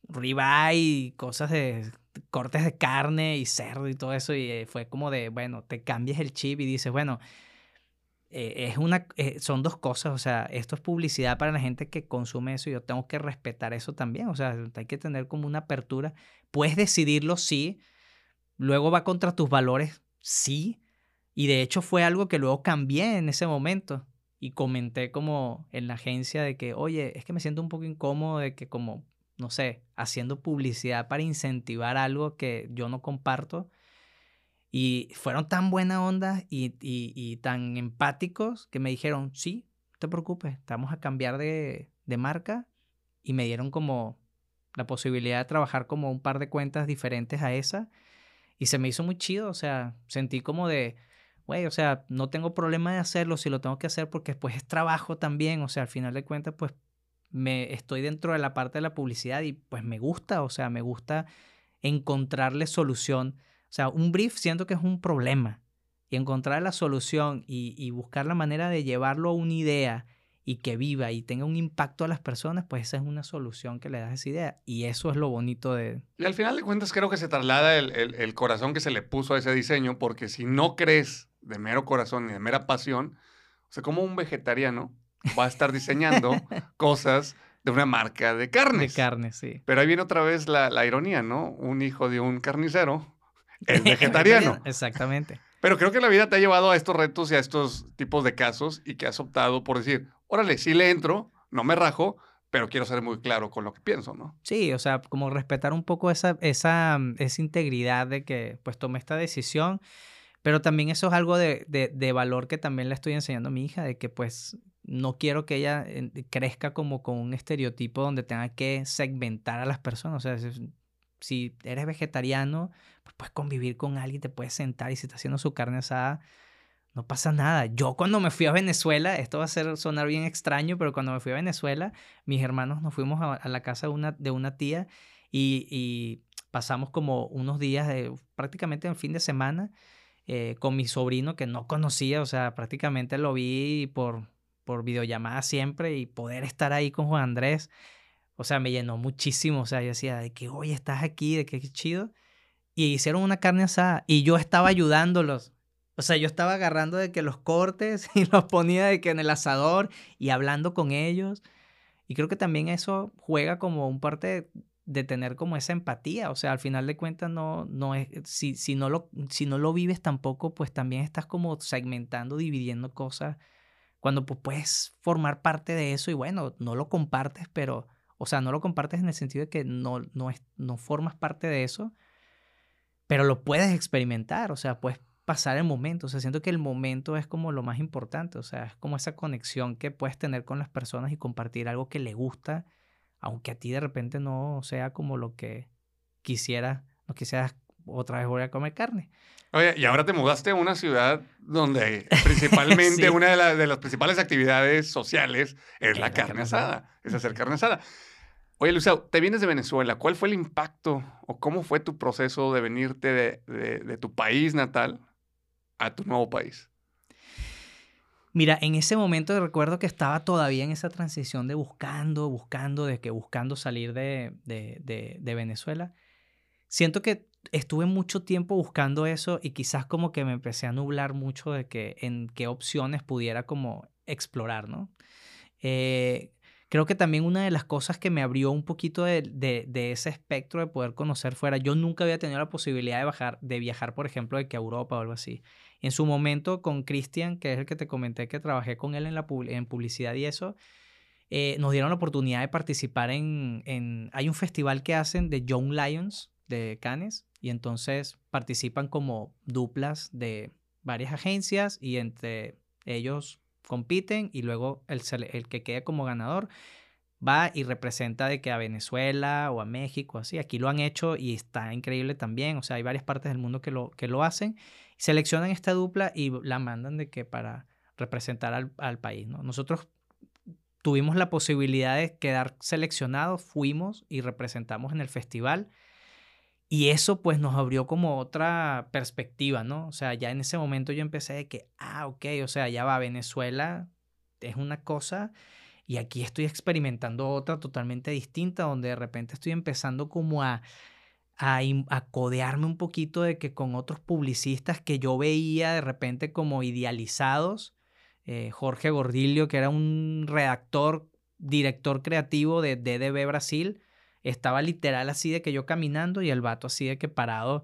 ribeye y cosas de cortes de carne y cerdo y todo eso. Y eh, fue como de, bueno, te cambias el chip y dices, bueno, eh, es una, eh, son dos cosas. O sea, esto es publicidad para la gente que consume eso y yo tengo que respetar eso también. O sea, hay que tener como una apertura. Puedes decidirlo, sí. Luego va contra tus valores, sí. Y de hecho fue algo que luego cambié en ese momento. Y comenté como en la agencia de que, oye, es que me siento un poco incómodo de que como no sé, haciendo publicidad para incentivar algo que yo no comparto. Y fueron tan buena onda y, tan empáticos que me dijeron, sí, no te preocupes, estamos a cambiar de, de marca. Y me dieron como la posibilidad de trabajar como un par de cuentas diferentes a esa. Y se me hizo muy chido, o sea, sentí como de, güey, o sea, no tengo problema de hacerlo si lo tengo que hacer porque después es trabajo también, o sea, al final de cuentas, pues me estoy dentro de la parte de la publicidad y pues me gusta, o sea, me gusta encontrarle solución. O sea, un brief siento que es un problema y encontrar la solución y, buscar la manera de llevarlo a una idea y que viva y tenga un impacto a las personas, pues esa es una solución que le das a esa idea. Y eso es lo bonito de... Y al final de cuentas creo que se traslada el, el corazón que se le puso a ese diseño, porque si no crees de mero corazón y de mera pasión, o sea, como un vegetariano va a estar diseñando cosas de una marca de carnes. De carne, sí. Pero ahí viene otra vez la, ironía, ¿no? Un hijo de un carnicero es vegetariano. Exactamente. Pero creo que la vida te ha llevado a estos retos y a estos tipos de casos y que has optado por decir, órale, sí le entro, no me rajo, pero quiero ser muy claro con lo que pienso, ¿no? Sí, o sea, como respetar un poco esa, esa, esa integridad de que pues tomé esta decisión, pero también eso es algo de, de, de valor que también le estoy enseñando a mi hija, de que pues no quiero que ella crezca como con un estereotipo donde tenga que segmentar a las personas. O sea, si eres vegetariano, pues puedes convivir con alguien, te puedes sentar y si está haciendo su carne asada, no pasa nada. Yo cuando me fui a Venezuela, esto va a ser, sonar bien extraño, pero cuando me fui a Venezuela, mis hermanos nos fuimos a, la casa de una, de una tía y, pasamos como unos días, de, prácticamente el fin de semana, eh, con mi sobrino que no conocía, o sea, prácticamente lo vi por, por videollamada siempre y poder estar ahí con Juan Andrés, o sea, me llenó muchísimo, o sea, yo decía, de que, oye, estás aquí, de que qué chido. Y hicieron una carne asada y yo estaba ayudándolos. O sea, yo estaba agarrando de que los cortes y los ponía de que en el asador y hablando con ellos. Y creo que también eso juega como un parte de, tener como esa empatía. O sea, al final de cuentas, no, no es, si, si, no lo, si no lo vives tampoco, pues también estás como segmentando, dividiendo cosas. Cuando pues, puedes formar parte de eso y bueno, no lo compartes, pero, o sea, no lo compartes en el sentido de que no, no, es, no formas parte de eso, pero lo puedes experimentar. O sea, puedes pasar el momento. O sea, siento que el momento es como lo más importante. O sea, es como esa conexión que puedes tener con las personas y compartir algo que le gusta, aunque a ti de repente no sea como lo que quisieras, no quisieras otra vez voy a comer carne. Oye, y ahora te mudaste a una ciudad donde principalmente una de, de, las principales actividades sociales es la, carne, asada, es hacer carne asada. Oye, Luciano, te vienes de Venezuela. ¿Cuál fue el impacto o cómo fue tu proceso de venirte de, de tu país natal a tu nuevo país? Mira, en ese momento recuerdo que estaba todavía en esa transición de buscando, buscando, de que buscando salir de, de, de, Venezuela. Siento que estuve mucho tiempo buscando eso y quizás como que me empecé a nublar mucho de que en qué opciones pudiera como explorar, ¿no? Eh, creo que también una de las cosas que me abrió un poquito de, de, ese espectro de poder conocer fuera, yo nunca había tenido la posibilidad de, bajar, de viajar, por ejemplo, de que a Europa o algo así. En su momento con Cristian, que es el que te comenté que trabajé con él en, la, en publicidad y eso, eh, nos dieron la oportunidad de participar en, en, Hay un festival que hacen de Young Lions de Cannes y entonces participan como duplas de varias agencias y entre ellos compiten y luego el, que quede como ganador va y representa de que a Venezuela o a México, así. Aquí lo han hecho y está increíble también. O sea, hay varias partes del mundo que lo, que lo hacen seleccionan esta dupla y la mandan de que para representar al, al país. ¿no? Nosotros tuvimos la posibilidad de quedar seleccionados, fuimos y representamos en el festival. Y eso pues nos abrió como otra perspectiva, ¿no? O sea, ya en ese momento yo empecé de que, ah, ok, o sea, ya va, Venezuela es una cosa y aquí estoy experimentando otra totalmente distinta, donde de repente estoy empezando como a a, codearme un poquito de que con otros publicistas que yo veía de repente como idealizados, eh, Jorge Gordillo, que era un redactor, director creativo de DDB Brasil, estaba literal así de que yo caminando y el vato así de que parado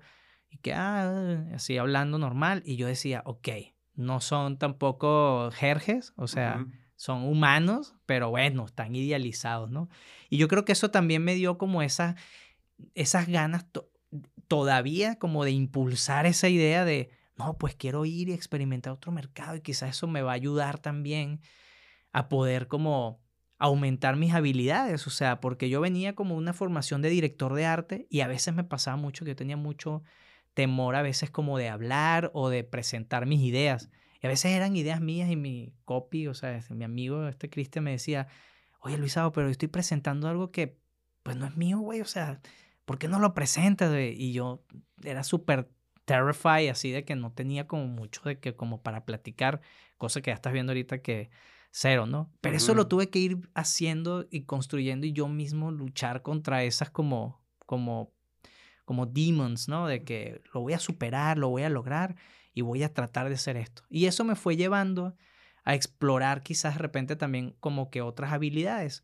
y que ah, así hablando normal y yo decía, ok, no son tampoco jerjes, o sea, son humanos, pero bueno, están idealizados, ¿no? Y yo creo que eso también me dio como esa esas ganas todavía como de impulsar esa idea de, no, pues quiero ir y experimentar otro mercado y quizás eso me va a ayudar también a poder como aumentar mis habilidades, o sea, porque yo venía como una formación de director de arte y a veces me pasaba mucho que yo tenía mucho temor a veces como de hablar o de presentar mis ideas. Y a veces eran ideas mías y mi copy, o sea, mi amigo este Cristian me decía, oye Luisado, pero estoy presentando algo que pues no es mío, güey, o sea, ¿por qué no lo presentas? Y yo era súper terrified, así de que no tenía como mucho de que como para platicar, cosa que ya estás viendo ahorita que cero, ¿no? Pero eso lo tuve que ir haciendo y construyendo y yo mismo luchar contra esas como, como, como demons, ¿no? De que lo voy a superar, lo voy a lograr y voy a tratar de hacer esto. Y eso me fue llevando a explorar quizás de repente también como que otras habilidades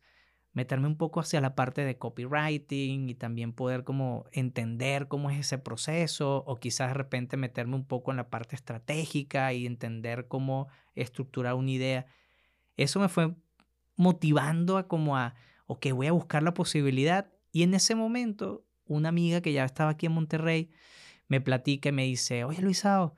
meterme un poco hacia la parte de copywriting y también poder como entender cómo es ese proceso o quizás de repente meterme un poco en la parte estratégica y entender cómo estructurar una idea. Eso me fue motivando a como a, ok, voy a buscar la posibilidad. Y en ese momento una amiga que ya estaba aquí en Monterrey me platica y me dice, oye Luisao,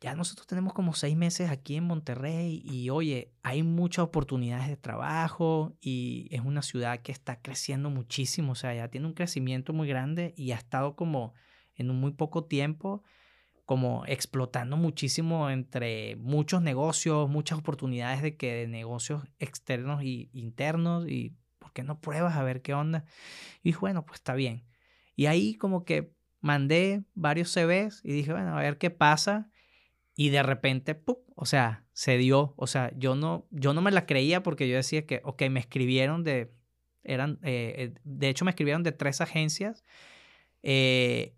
ya nosotros tenemos como seis meses aquí en Monterrey y oye, hay muchas oportunidades de trabajo y es una ciudad que está creciendo muchísimo, o sea, ya tiene un crecimiento muy grande y ha estado como en un muy poco tiempo como explotando muchísimo entre muchos negocios, muchas oportunidades de que de negocios externos y internos y ¿por qué no pruebas a ver qué onda? Y dije, bueno, pues está bien. Y ahí como que mandé varios CVs y dije, bueno, a ver qué pasa. Y de repente, ¡pum! o sea, se dio. O sea, yo no, yo no me la creía porque yo decía que, ok, me escribieron de, eran, eh, eh, de hecho me escribieron de tres agencias. Eh,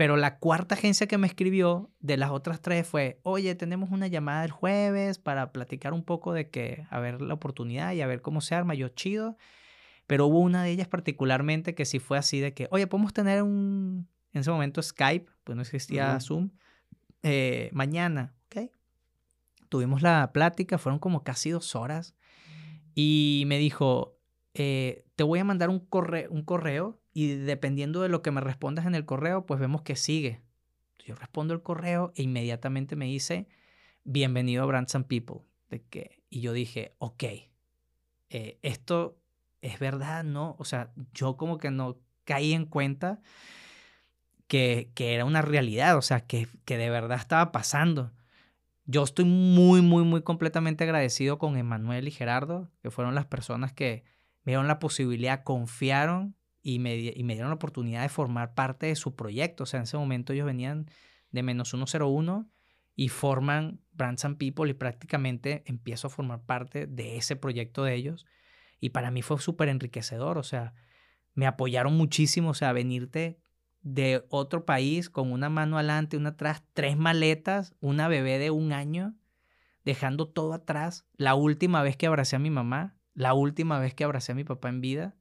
pero la cuarta agencia que me escribió de las otras tres fue, oye, tenemos una llamada el jueves para platicar un poco de que, a ver la oportunidad y a ver cómo se arma, yo chido. Pero hubo una de ellas particularmente que sí fue así de que, oye, podemos tener un, en ese momento Skype, pues no existía Zoom, eh, mañana, ¿ok? Tuvimos la plática, fueron como casi dos horas y me dijo, eh, te voy a mandar un correo, un correo y dependiendo de lo que me respondas en el correo, pues vemos que sigue. Yo respondo el correo e inmediatamente me dice, bienvenido a Brands and People. De que, y yo dije, ok, eh, esto es verdad, ¿no? O sea, yo como que no caí en cuenta que, que era una realidad, o sea, que, que de verdad estaba pasando. Yo estoy muy, muy, muy completamente agradecido con Emanuel y Gerardo, que fueron las personas que me dieron la posibilidad, confiaron y me, dieron la oportunidad de formar parte de su proyecto. O sea, en ese momento ellos venían de menos 101 y forman Brands and People y prácticamente empiezo a formar parte de ese proyecto de ellos. Y para mí fue súper enriquecedor, o sea, me apoyaron muchísimo, o sea, venirte de otro país con una mano adelante, una atrás, tres maletas, una bebé de un año, dejando todo atrás. La última vez que abracé a mi mamá, la última vez que abracé a mi papá en vida,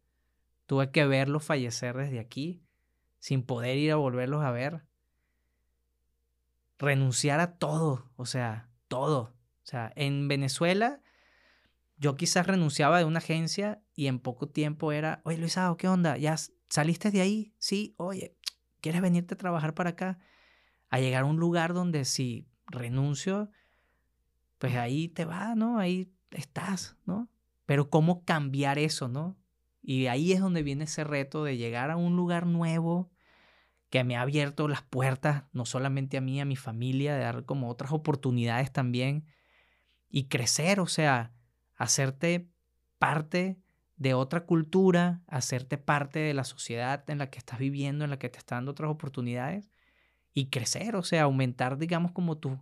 Tuve que verlos fallecer desde aquí, sin poder ir a volverlos a ver. Renunciar a todo, o sea, todo. O sea, en Venezuela yo quizás renunciaba de una agencia y en poco tiempo era, oye Luisado, ¿qué onda? ¿Ya saliste de ahí? Sí, oye, ¿quieres venirte a trabajar para acá? A llegar a un lugar donde si renuncio, pues ahí te va, ¿no? Ahí estás, ¿no? Pero ¿cómo cambiar eso, ¿no? Y ahí es donde viene ese reto de llegar a un lugar nuevo que me ha abierto las puertas, no solamente a mí, a mi familia, de dar como otras oportunidades también y crecer, o sea, hacerte parte de otra cultura, hacerte parte de la sociedad en la que estás viviendo, en la que te están dando otras oportunidades y crecer, o sea, aumentar, digamos, como tú.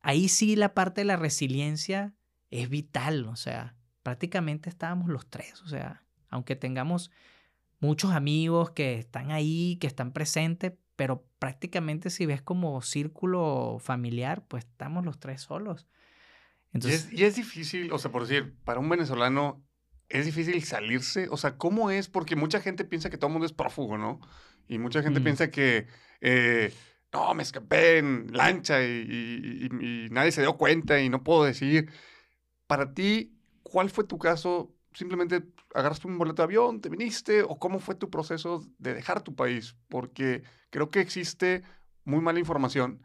Ahí sí la parte de la resiliencia es vital, o sea, prácticamente estábamos los tres, o sea, aunque tengamos muchos amigos que están ahí, que están presentes, pero prácticamente si ves como círculo familiar, pues estamos los tres solos. Entonces, y, es, difícil, o sea, por decir, para un venezolano es difícil salirse, o sea, ¿cómo es? Porque mucha gente piensa que todo el mundo es prófugo, ¿no? Y mucha gente mm. piensa que, eh, no, me escapé en lancha y, y nadie se dio cuenta y no puedo decir. Para ti, ¿cuál fue tu caso simplemente agarraste un boleto de avión, te viniste, o cómo fue tu proceso de dejar tu país, porque creo que existe muy mala información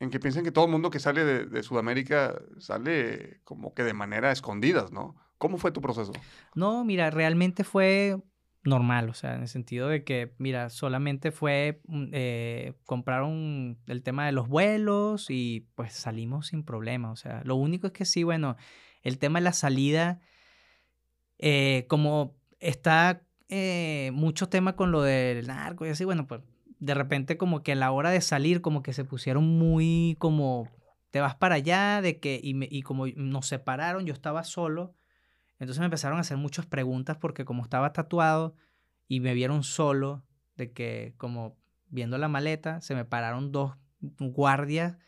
en que piensan que todo el mundo que sale de, Sudamérica sale como que de manera escondidas, ¿no? ¿Cómo fue tu proceso? No, mira, realmente fue normal, o sea, en el sentido de que, mira, solamente fue, mm, eh, compraron el tema de los vuelos y pues salimos sin problema, o sea, lo único es que sí, bueno, el tema de la salida eh, como está eh, mucho tema con lo del narco y así, bueno, pues de repente como que a la hora de salir como que se pusieron muy como te vas para allá de que y, y como nos separaron yo estaba solo entonces me empezaron a hacer muchas preguntas porque como estaba tatuado y me vieron solo de que como viendo la maleta se me pararon dos guardias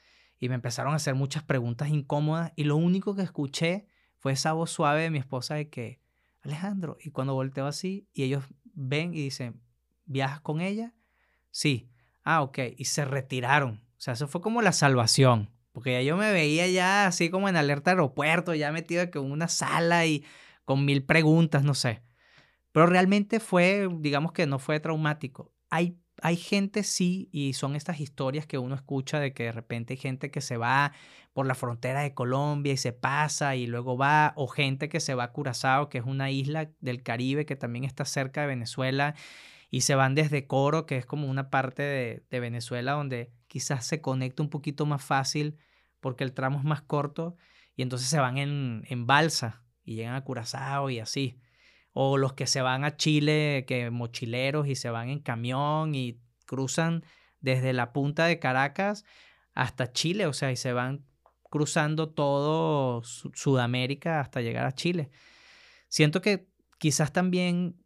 y me empezaron a hacer muchas preguntas incómodas y lo único que escuché fue esa voz suave de mi esposa de que Alejandro. Y cuando volteo así y ellos ven y dicen, ¿viajas con ella? Sí. Ah, ok. Y se retiraron. O sea, eso fue como la salvación. Porque ya yo me veía ya así como en alerta aeropuerto, ya metido en una sala y con mil preguntas, no sé. Pero realmente fue, digamos que no fue traumático. Hay hay gente sí, y son estas historias que uno escucha de que de repente hay gente que se va por la frontera de Colombia y se pasa y luego va, o gente que se va a Curazao, que es una isla del Caribe que también está cerca de Venezuela, y se van desde Coro, que es como una parte de, de Venezuela donde quizás se conecta un poquito más fácil porque el tramo es más corto y entonces se van en, en balsa y llegan a Curazao y así. O los que se van a Chile, que mochileros y se van en camión y cruzan desde la punta de Caracas hasta Chile, o sea, y se van cruzando todo Sudamérica hasta llegar a Chile. Siento que quizás también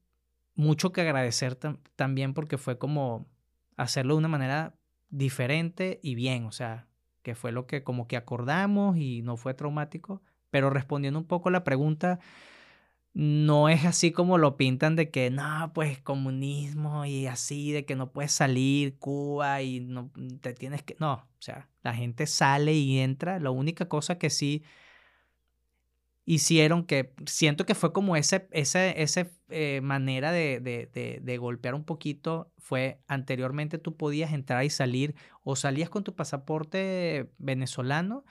mucho que agradecer también porque fue como hacerlo de una manera diferente y bien, o sea, que fue lo que como que acordamos y no fue traumático, pero respondiendo un poco la pregunta, no es así como lo pintan de que no, pues comunismo y así, de que no puedes salir Cuba y no te tienes que, no, o sea, la gente sale y entra, la única cosa que sí hicieron que siento que fue como ese, ese, ese eh, manera de, de, de, golpear un poquito fue anteriormente tú podías entrar y salir o salías con tu pasaporte venezolano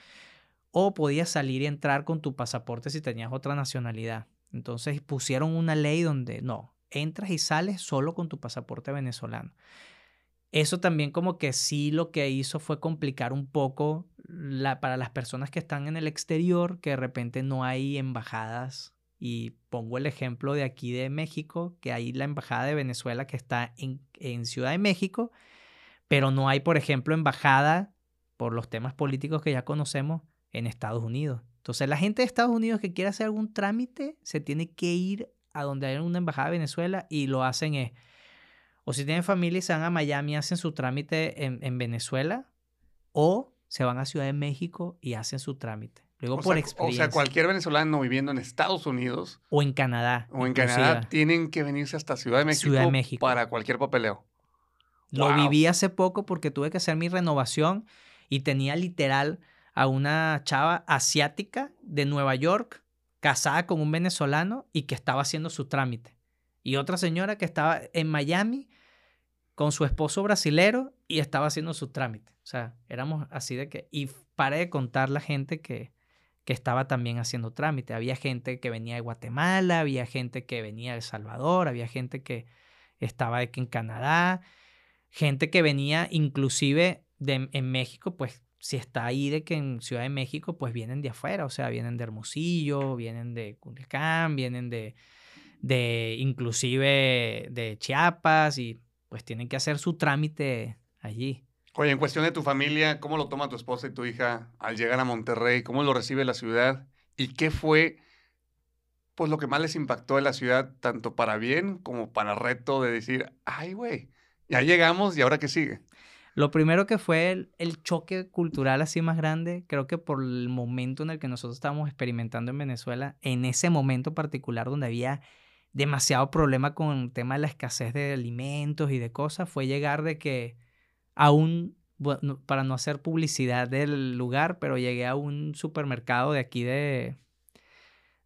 o podías salir y entrar con tu pasaporte si tenías otra nacionalidad. Entonces pusieron una ley donde no, entras y sales solo con tu pasaporte venezolano eso también como que sí lo que hizo fue complicar un poco para las personas que están en el exterior, que de repente no hay embajadas. Y pongo el ejemplo de aquí de México, que hay la embajada de Venezuela que está en Ciudad de México, pero no hay, por ejemplo, embajada por los temas políticos que ya conocemos en Estados Unidos. Entonces la gente de Estados Unidos que quiere hacer algún trámite se tiene que ir a donde hay una embajada de Venezuela y lo hacen es o si tienen familia y se van a Miami, hacen su trámite en, Venezuela. O se van a Ciudad de México y hacen su trámite. Luego por experiencia. O sea, cualquier venezolano viviendo en Estados Unidos. O en Canadá. O en Canadá tienen que venirse hasta Ciudad de México, Ciudad de México. para cualquier papeleo. Lo viví hace poco porque tuve que hacer mi renovación y tenía literal a una chava asiática de Nueva York casada con un venezolano y que estaba haciendo su trámite. Y otra señora que estaba en Miami con su esposo brasilero y estaba haciendo su trámite. O sea, éramos así de que... Y paré de contar la gente que, que estaba también haciendo trámite. Había gente que venía de Guatemala, había gente que venía de El Salvador, había gente que estaba aquí en Canadá, gente que venía inclusive de, en México, pues si está ahí de que en Ciudad de México, pues vienen de afuera, o sea, vienen de Hermosillo, vienen de Culiacán, vienen de, de inclusive de Chiapas y pues tienen que hacer su trámite allí. Oye, en cuestión de tu familia, ¿cómo lo toma tu esposa y tu hija al llegar a Monterrey? ¿Cómo lo recibe la ciudad? ¿Y qué fue pues lo que más les impactó de la ciudad, tanto para bien como para reto de decir, ay, güey, ya llegamos y ahora qué sigue? Lo primero que fue el, choque cultural así más grande, creo que por el momento en el que nosotros estábamos experimentando en Venezuela, en ese momento particular donde había demasiado problema con el tema de la escasez de alimentos y de cosas fue llegar de que aún, bueno, para no hacer publicidad del lugar, pero llegué a un supermercado de aquí de,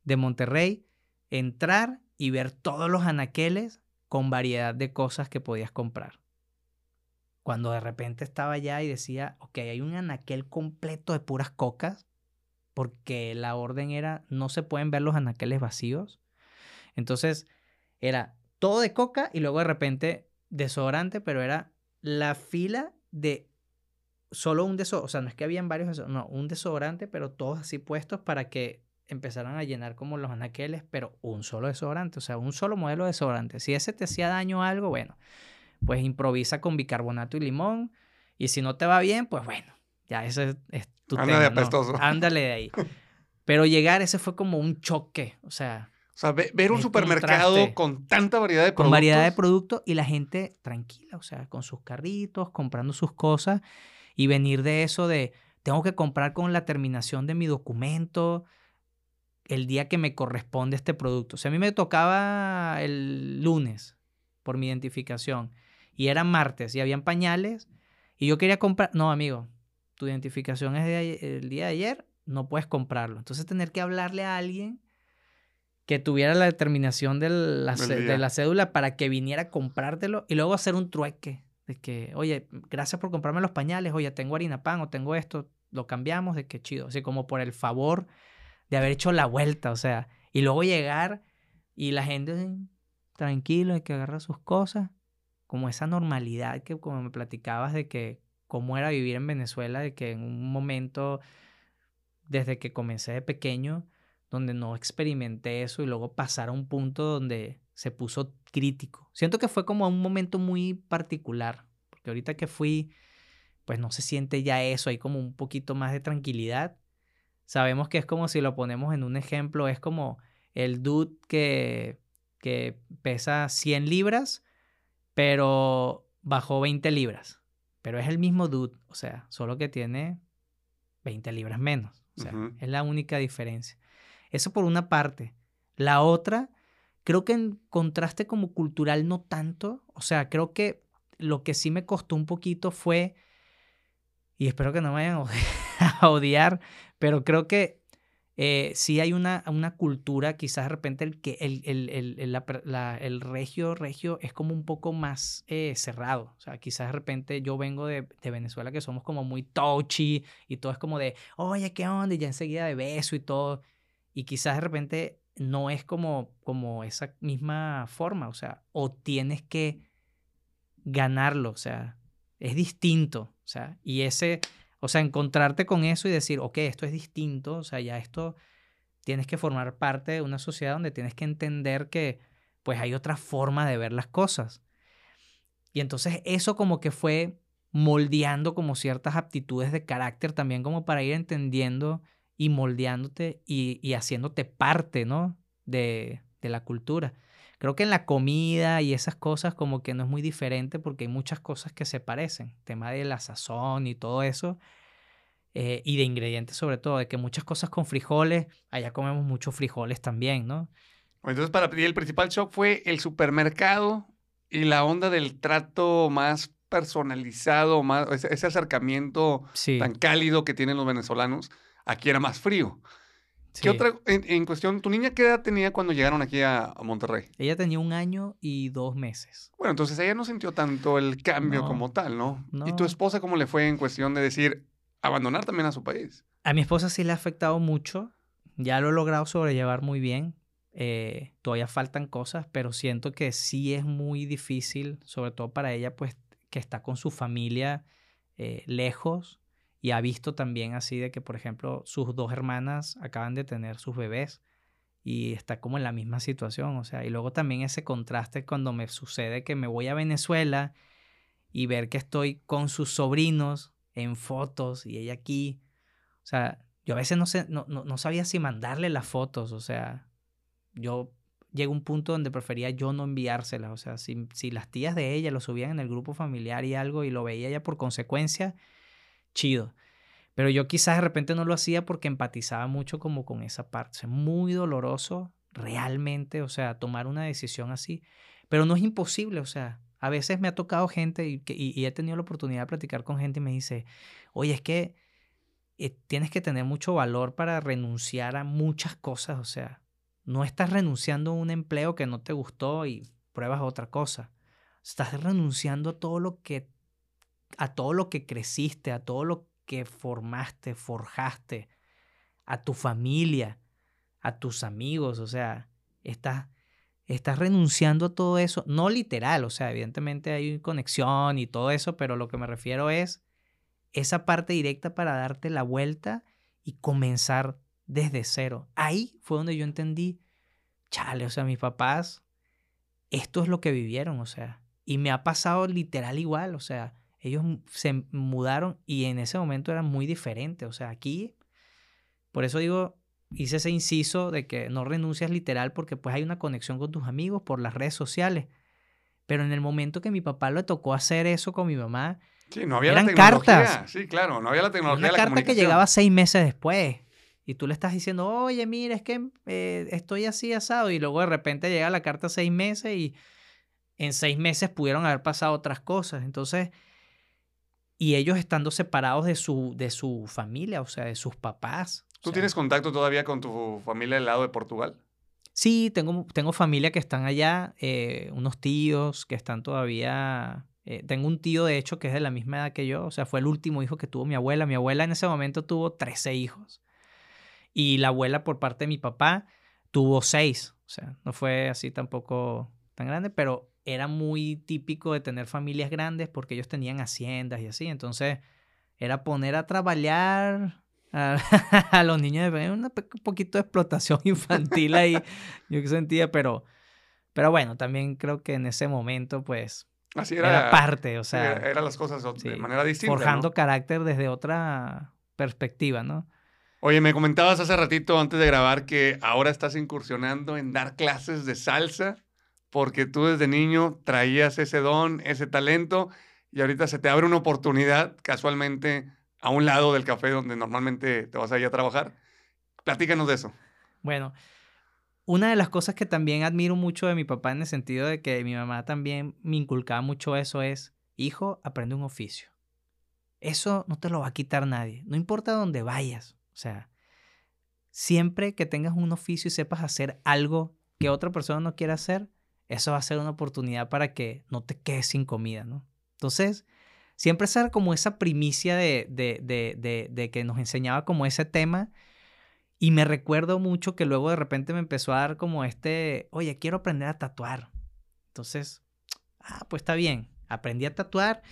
de Monterrey, entrar y ver todos los anaqueles con variedad de cosas que podías comprar. Cuando de repente estaba allá y decía, ok, hay un anaquel completo de puras cocas, porque la orden era, no se pueden ver los anaqueles vacíos entonces, era todo de coca y luego de repente desodorante, pero era la fila de solo un desodorante, o sea, no es que habían varios, no, un desodorante, pero todos así puestos para que empezaran a llenar como los anaqueles, pero un solo desodorante, o sea, un solo modelo de desodorante. Si ese te hacía daño a algo, bueno, pues improvisa con bicarbonato y limón, y si no te va bien, pues bueno, ya ese es tu Ándale tema, Ándale de ahí. Pero llegar, ese fue como un choque, o sea, o sea, ver un supermercado con tanta variedad de productos. Con variedad de productos y la gente tranquila, o sea, con sus carritos, comprando sus cosas y venir de eso de, tengo que comprar con la terminación de mi documento el día que me corresponde este producto. O sea, a mí me tocaba el lunes por mi identificación y era martes y habían pañales y yo quería comprar, no, amigo, tu identificación es de el día de ayer, no puedes comprarlo. Entonces tener que hablarle a alguien que tuviera la determinación de la, de la cédula para que viniera a comprártelo y luego hacer un trueque. De que, oye, gracias por comprarme los pañales, oye, tengo harina pan o tengo esto, lo cambiamos, de que chido. Así como por el favor de haber hecho la vuelta, o sea, y luego llegar y la gente tranquilo, hay que agarrar sus cosas como esa normalidad que como me platicabas de que cómo era vivir en Venezuela, de que en un momento, desde que comencé de pequeño, donde no experimenté eso y luego pasar a un punto donde se puso crítico. Siento que fue como un momento muy particular, porque ahorita que fui, pues no se siente ya eso, hay como un poquito más de tranquilidad. Sabemos que es como si lo ponemos en un ejemplo, es como el dude que, que pesa 100 libras, pero bajó 20 libras. Pero es el mismo dude, o sea, solo que tiene 20 libras menos. O sea, es la única diferencia. Eso por una parte. La otra, creo que en contraste como cultural no tanto. O sea, creo que lo que sí me costó un poquito fue, y espero que no me vayan a odiar, pero creo que eh, sí hay una, una cultura, quizás de repente el, que el, el, el, el regio, regio es como un poco más eh, cerrado. O sea, quizás de repente yo vengo de, de, Venezuela que somos como muy touchy y todo es como de, oye, ¿qué onda? Y ya enseguida de beso y todo. Y quizás de repente no es como, como esa misma forma. O sea, o tienes que ganarlo. O sea, es distinto. O sea, y ese o sea, encontrarte con eso y decir, ok, esto es distinto, o sea, ya esto tienes que formar parte de una sociedad donde tienes que entender que pues hay otra forma de ver las cosas. Y entonces eso como que fue moldeando como ciertas aptitudes de carácter también como para ir entendiendo y moldeándote y, y haciéndote parte, ¿no? De, de la cultura. Creo que en la comida y esas cosas como que no es muy diferente porque hay muchas cosas que se parecen. tema de la sazón y todo eso. Eh, y de ingredientes sobre todo, de que muchas cosas con frijoles, allá comemos muchos frijoles también, ¿no? Entonces para ti el principal shock fue el supermercado y la onda del trato más personalizado, más, ese, acercamiento tan cálido que tienen los venezolanos. Aquí era más frío. ¿Qué otra, en, cuestión, tu niña qué edad tenía cuando llegaron aquí a, Monterrey? Ella tenía un año y dos meses. Bueno, entonces ella no sintió tanto el cambio como tal, ¿no? ¿Y tu esposa cómo le fue en cuestión de decir, abandonar también a su país? A mi esposa sí le ha afectado mucho. Ya lo he logrado sobrellevar muy bien. Eh, todavía faltan cosas, pero siento que sí es muy difícil, sobre todo para ella, pues que está con su familia eh, lejos y ha visto también así de que, por ejemplo, sus dos hermanas acaban de tener sus bebés y está como en la misma situación, o sea, y luego también ese contraste cuando me sucede que me voy a Venezuela y ver que estoy con sus sobrinos en fotos y ella aquí, o sea, yo a veces no, sé, no, no, sabía si mandarle las fotos, o sea, yo a un punto donde prefería yo no enviárselas, o sea, si, si las tías de ella lo subían en el grupo familiar y algo y lo veía ella por consecuencia, chido. Pero yo quizás de repente no lo hacía porque empatizaba mucho como con esa parte. es muy doloroso realmente, o sea, tomar una decisión así. Pero no es imposible, o sea, a veces me ha tocado gente y, y, he tenido la oportunidad de platicar con gente y me dice, oye, es que eh, tienes que tener mucho valor para renunciar a muchas cosas, o sea, no estás renunciando a un empleo que no te gustó y pruebas otra cosa. Estás renunciando a todo lo que a todo lo que creciste, a todo lo que formaste, forjaste, a tu familia, a tus amigos, o sea, estás, estás renunciando a todo eso, no literal, o sea, evidentemente hay conexión y todo eso, pero lo que me refiero es esa parte directa para darte la vuelta y comenzar desde cero. Ahí fue donde yo entendí, chale, o sea, mis papás, esto es lo que vivieron, o sea, y me ha pasado literal igual, o sea, ellos se mudaron y en ese momento era muy diferente. O sea, aquí, por eso digo, hice ese inciso de que no renuncias literal porque pues hay una conexión con tus amigos por las redes sociales. Pero en el momento que mi papá le tocó hacer eso con mi mamá, sí, no había eran cartas. Sí, claro, no había la tecnología. Una carta que llegaba seis meses después. Y tú le estás diciendo, oye, mira, es que eh, estoy así asado. Y luego de repente llega la carta seis meses y en seis meses pudieron haber pasado otras cosas. Entonces, y ellos estando separados de su, de su familia, o sea, de sus papás. ¿Tú tienes contacto todavía con tu familia del lado de Portugal? Sí, tengo, tengo familia que están allá, eh, unos tíos que están todavía... Eh, tengo un tío, de hecho, que es de la misma edad que yo, o sea, fue el último hijo que tuvo mi abuela. Mi abuela en ese momento tuvo 13 hijos. Y la abuela por parte de mi papá tuvo 6, o sea, no fue así tampoco tan grande, pero era muy típico de tener familias grandes porque ellos tenían haciendas y así. Entonces, era poner a trabajar a, los niños, de un poquito de explotación infantil ahí, yo que sentía, pero, pero bueno, también creo que en ese momento, pues, Así era, parte, o sea. Eran las cosas de manera distinta. Forjando carácter desde otra perspectiva, ¿no? Oye, me comentabas hace ratito antes de grabar que ahora estás incursionando en dar clases de salsa porque tú desde niño traías ese don, ese talento y ahorita se te abre una oportunidad casualmente a un lado del café donde normalmente te vas a ir a trabajar. Platícanos de eso. Bueno, una de las cosas que también admiro mucho de mi papá en el sentido de que mi mamá también me inculcaba mucho eso es, hijo, aprende un oficio. Eso no te lo va a quitar nadie, no importa dónde vayas. O sea, siempre que tengas un oficio y sepas hacer algo que otra persona no quiere hacer, eso va a ser una oportunidad para que no te quedes sin comida, ¿no? Entonces, siempre ser como esa primicia de, de, de, de, que nos enseñaba como ese tema. Y me recuerdo mucho que luego de repente me empezó a dar como este, oye, quiero aprender a tatuar. Entonces, ah, pues está bien. Aprendí a tatuar,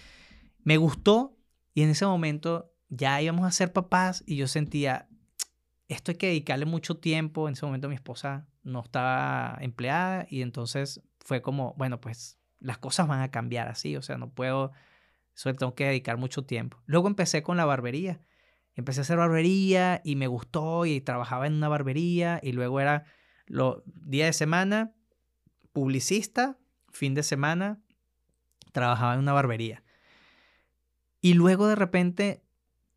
me gustó y en ese momento ya íbamos a ser papás y yo sentía, esto hay que dedicarle mucho tiempo. En ese momento mi esposa no estaba empleada y entonces fue como, bueno, pues las cosas van a cambiar así, o sea, no puedo, solo tengo que dedicar mucho tiempo. Luego empecé con la barbería. Empecé a hacer barbería y me gustó y trabajaba en una barbería y luego era los día de semana publicista, fin de semana trabajaba en una barbería. Y luego de repente,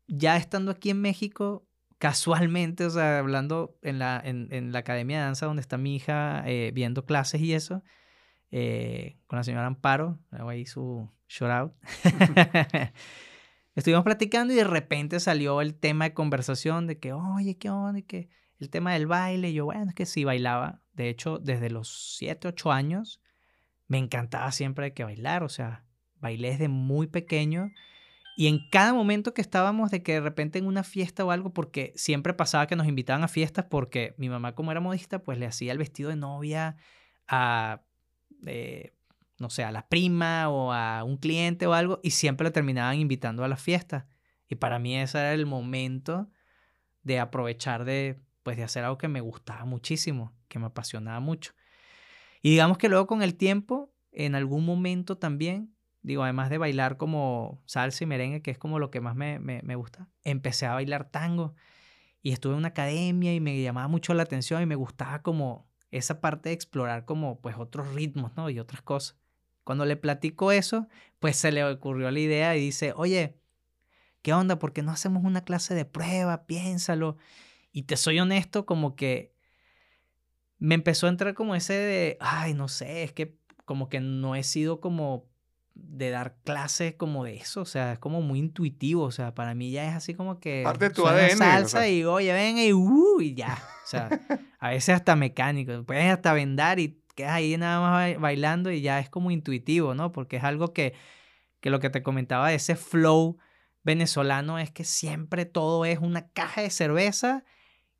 ya estando aquí en México, casualmente, o sea, hablando en la, en, la academia de danza donde está mi hija eh, viendo clases y eso, eh, con la señora Amparo, hago ahí su shout out. Estuvimos platicando y de repente salió el tema de conversación de que, oye, ¿qué onda? Y que el tema del baile. Y yo, bueno, es que sí bailaba. De hecho, desde los 7, 8 años me encantaba siempre que bailar. O sea, bailé desde muy pequeño. Y en cada momento que estábamos de que de repente en una fiesta o algo, porque siempre pasaba que nos invitaban a fiestas porque mi mamá como era modista, pues le hacía el vestido de novia a eh, no sé, a la prima o a un cliente o algo, y siempre lo terminaban invitando a la fiesta. Y para mí ese era el momento de aprovechar de, pues, de hacer algo que me gustaba muchísimo, que me apasionaba mucho. Y digamos que luego con el tiempo, en algún momento también, digo, además de bailar como salsa y merengue, que es como lo que más me, me, gusta, empecé a bailar tango. Y estuve en una academia y me llamaba mucho la atención y me gustaba como esa parte de explorar como pues otros ritmos, ¿no? Y otras cosas. Cuando le platico eso, pues se le ocurrió la idea y dice, oye, ¿qué onda? ¿Por qué no hacemos una clase de prueba? Piénsalo. Y te soy honesto, como que me empezó a entrar como ese de, ay, no sé, es que como que no he sido como de dar clases como de eso, o sea, es como muy intuitivo, o sea, para mí ya es así como que parte de tu ADN, salsa y oye, venga y uh, y ya, o sea, a veces hasta mecánico, puedes hasta vendar y quedas ahí nada más bailando y ya es como intuitivo, ¿no? Porque es algo que, que lo que te comentaba de ese flow venezolano es que siempre todo es una caja de cerveza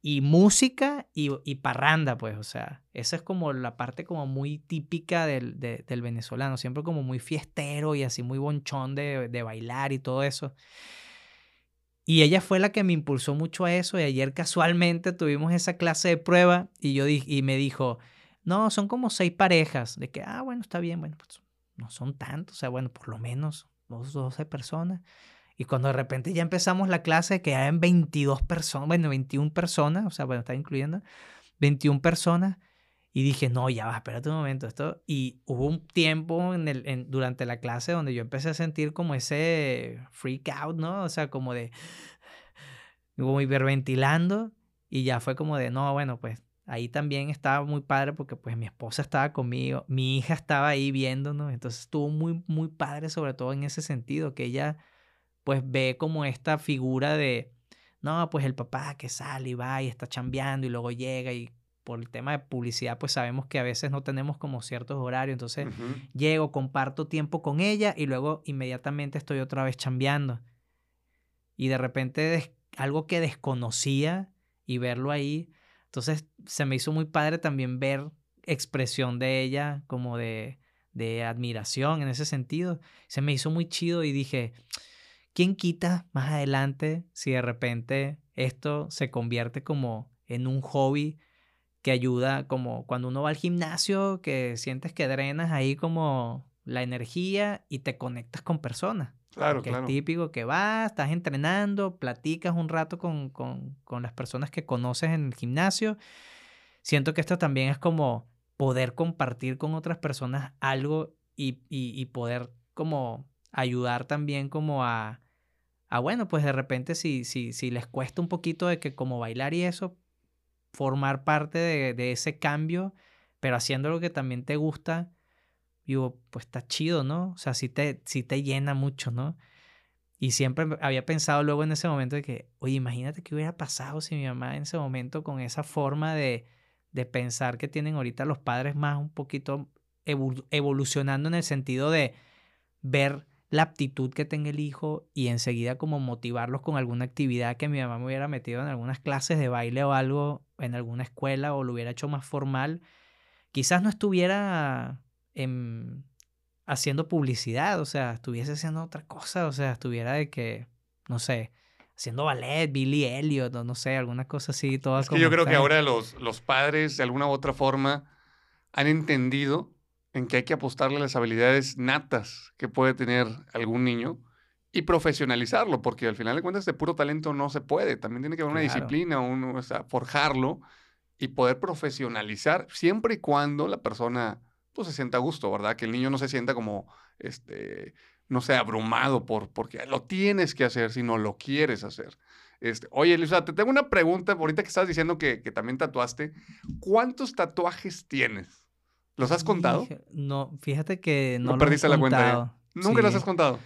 y música y, parranda, pues, o sea, esa es como la parte como muy típica del, del venezolano, siempre como muy fiestero y así muy bonchón de, de, bailar y todo eso. Y ella fue la que me impulsó mucho a eso y ayer casualmente tuvimos esa clase de prueba y, yo y me dijo, no, son como seis parejas, de que, ah, bueno, está bien, bueno, pues no son tantos, o sea, bueno, por lo menos dos, doce personas. Y cuando de repente ya empezamos la clase, que en 22 personas, bueno, 21 personas, o sea, bueno, está incluyendo 21 personas, y dije, no, ya va, espérate un momento, esto. Y hubo un tiempo en el, durante la clase donde yo empecé a sentir como ese freak out, ¿no? O sea, como de, como hiperventilando, y ya fue como de, no, bueno, pues ahí también estaba muy padre porque pues mi esposa estaba conmigo, mi hija estaba ahí viéndonos, entonces estuvo muy, muy padre sobre todo en ese sentido, que ella pues ve como esta figura de, no, pues el papá que sale y va y está chambeando y luego llega y por el tema de publicidad, pues sabemos que a veces no tenemos como ciertos horarios, entonces llego, comparto tiempo con ella y luego inmediatamente estoy otra vez chambeando. Y de repente algo que desconocía y verlo ahí, entonces se me hizo muy padre también ver expresión de ella como de, de admiración en ese sentido. Se me hizo muy chido y dije, ¿quién quita más adelante si de repente esto se convierte como en un hobby que ayuda como cuando uno va al gimnasio, que sientes que drenas ahí como la energía y te conectas con personas. Claro, que claro. es típico que vas, estás entrenando, platicas un rato con, con, con las personas que conoces en el gimnasio. Siento que esto también es como poder compartir con otras personas algo y, y, y poder como ayudar también como a, a bueno, pues de repente si, si, si les cuesta un poquito de que como bailar y eso, formar parte de, de ese cambio, pero haciendo lo que también te gusta, digo, pues está chido, ¿no? O sea, sí te, sí te llena mucho, ¿no? Y siempre había pensado luego en ese momento de que, oye, imagínate qué hubiera pasado si mi mamá en ese momento con esa forma de, de pensar que tienen ahorita los padres más un poquito evol evolucionando en el sentido de ver la aptitud que tenga el hijo y enseguida como motivarlos con alguna actividad que mi mamá me hubiera metido en algunas clases de baile o algo en alguna escuela o lo hubiera hecho más formal, quizás no estuviera en, haciendo publicidad, o sea, estuviese haciendo otra cosa, o sea, estuviera de que, no sé, haciendo ballet, Billy Elliot, o no sé, alguna cosa así, todas Es que yo creo que ahora los, los padres, de alguna u otra forma, han entendido en que hay que apostarle a las habilidades natas que puede tener algún niño y profesionalizarlo, porque al final de cuentas de puro talento no se puede, también tiene que haber una Claro. disciplina, un, o sea, forjarlo y poder profesionalizar siempre y cuando la persona pues se sienta a gusto, ¿verdad? Que el niño no se sienta como, este, no sé, abrumado por, porque lo tienes que hacer si no lo quieres hacer. Este, oye, Elisa, te tengo una pregunta, ahorita que estás diciendo que, que también tatuaste, ¿cuántos tatuajes tienes? ¿Los has contado? No, fíjate que no ¿O los he perdiste la cuenta ya? contado. Nunca los Sí. has contado.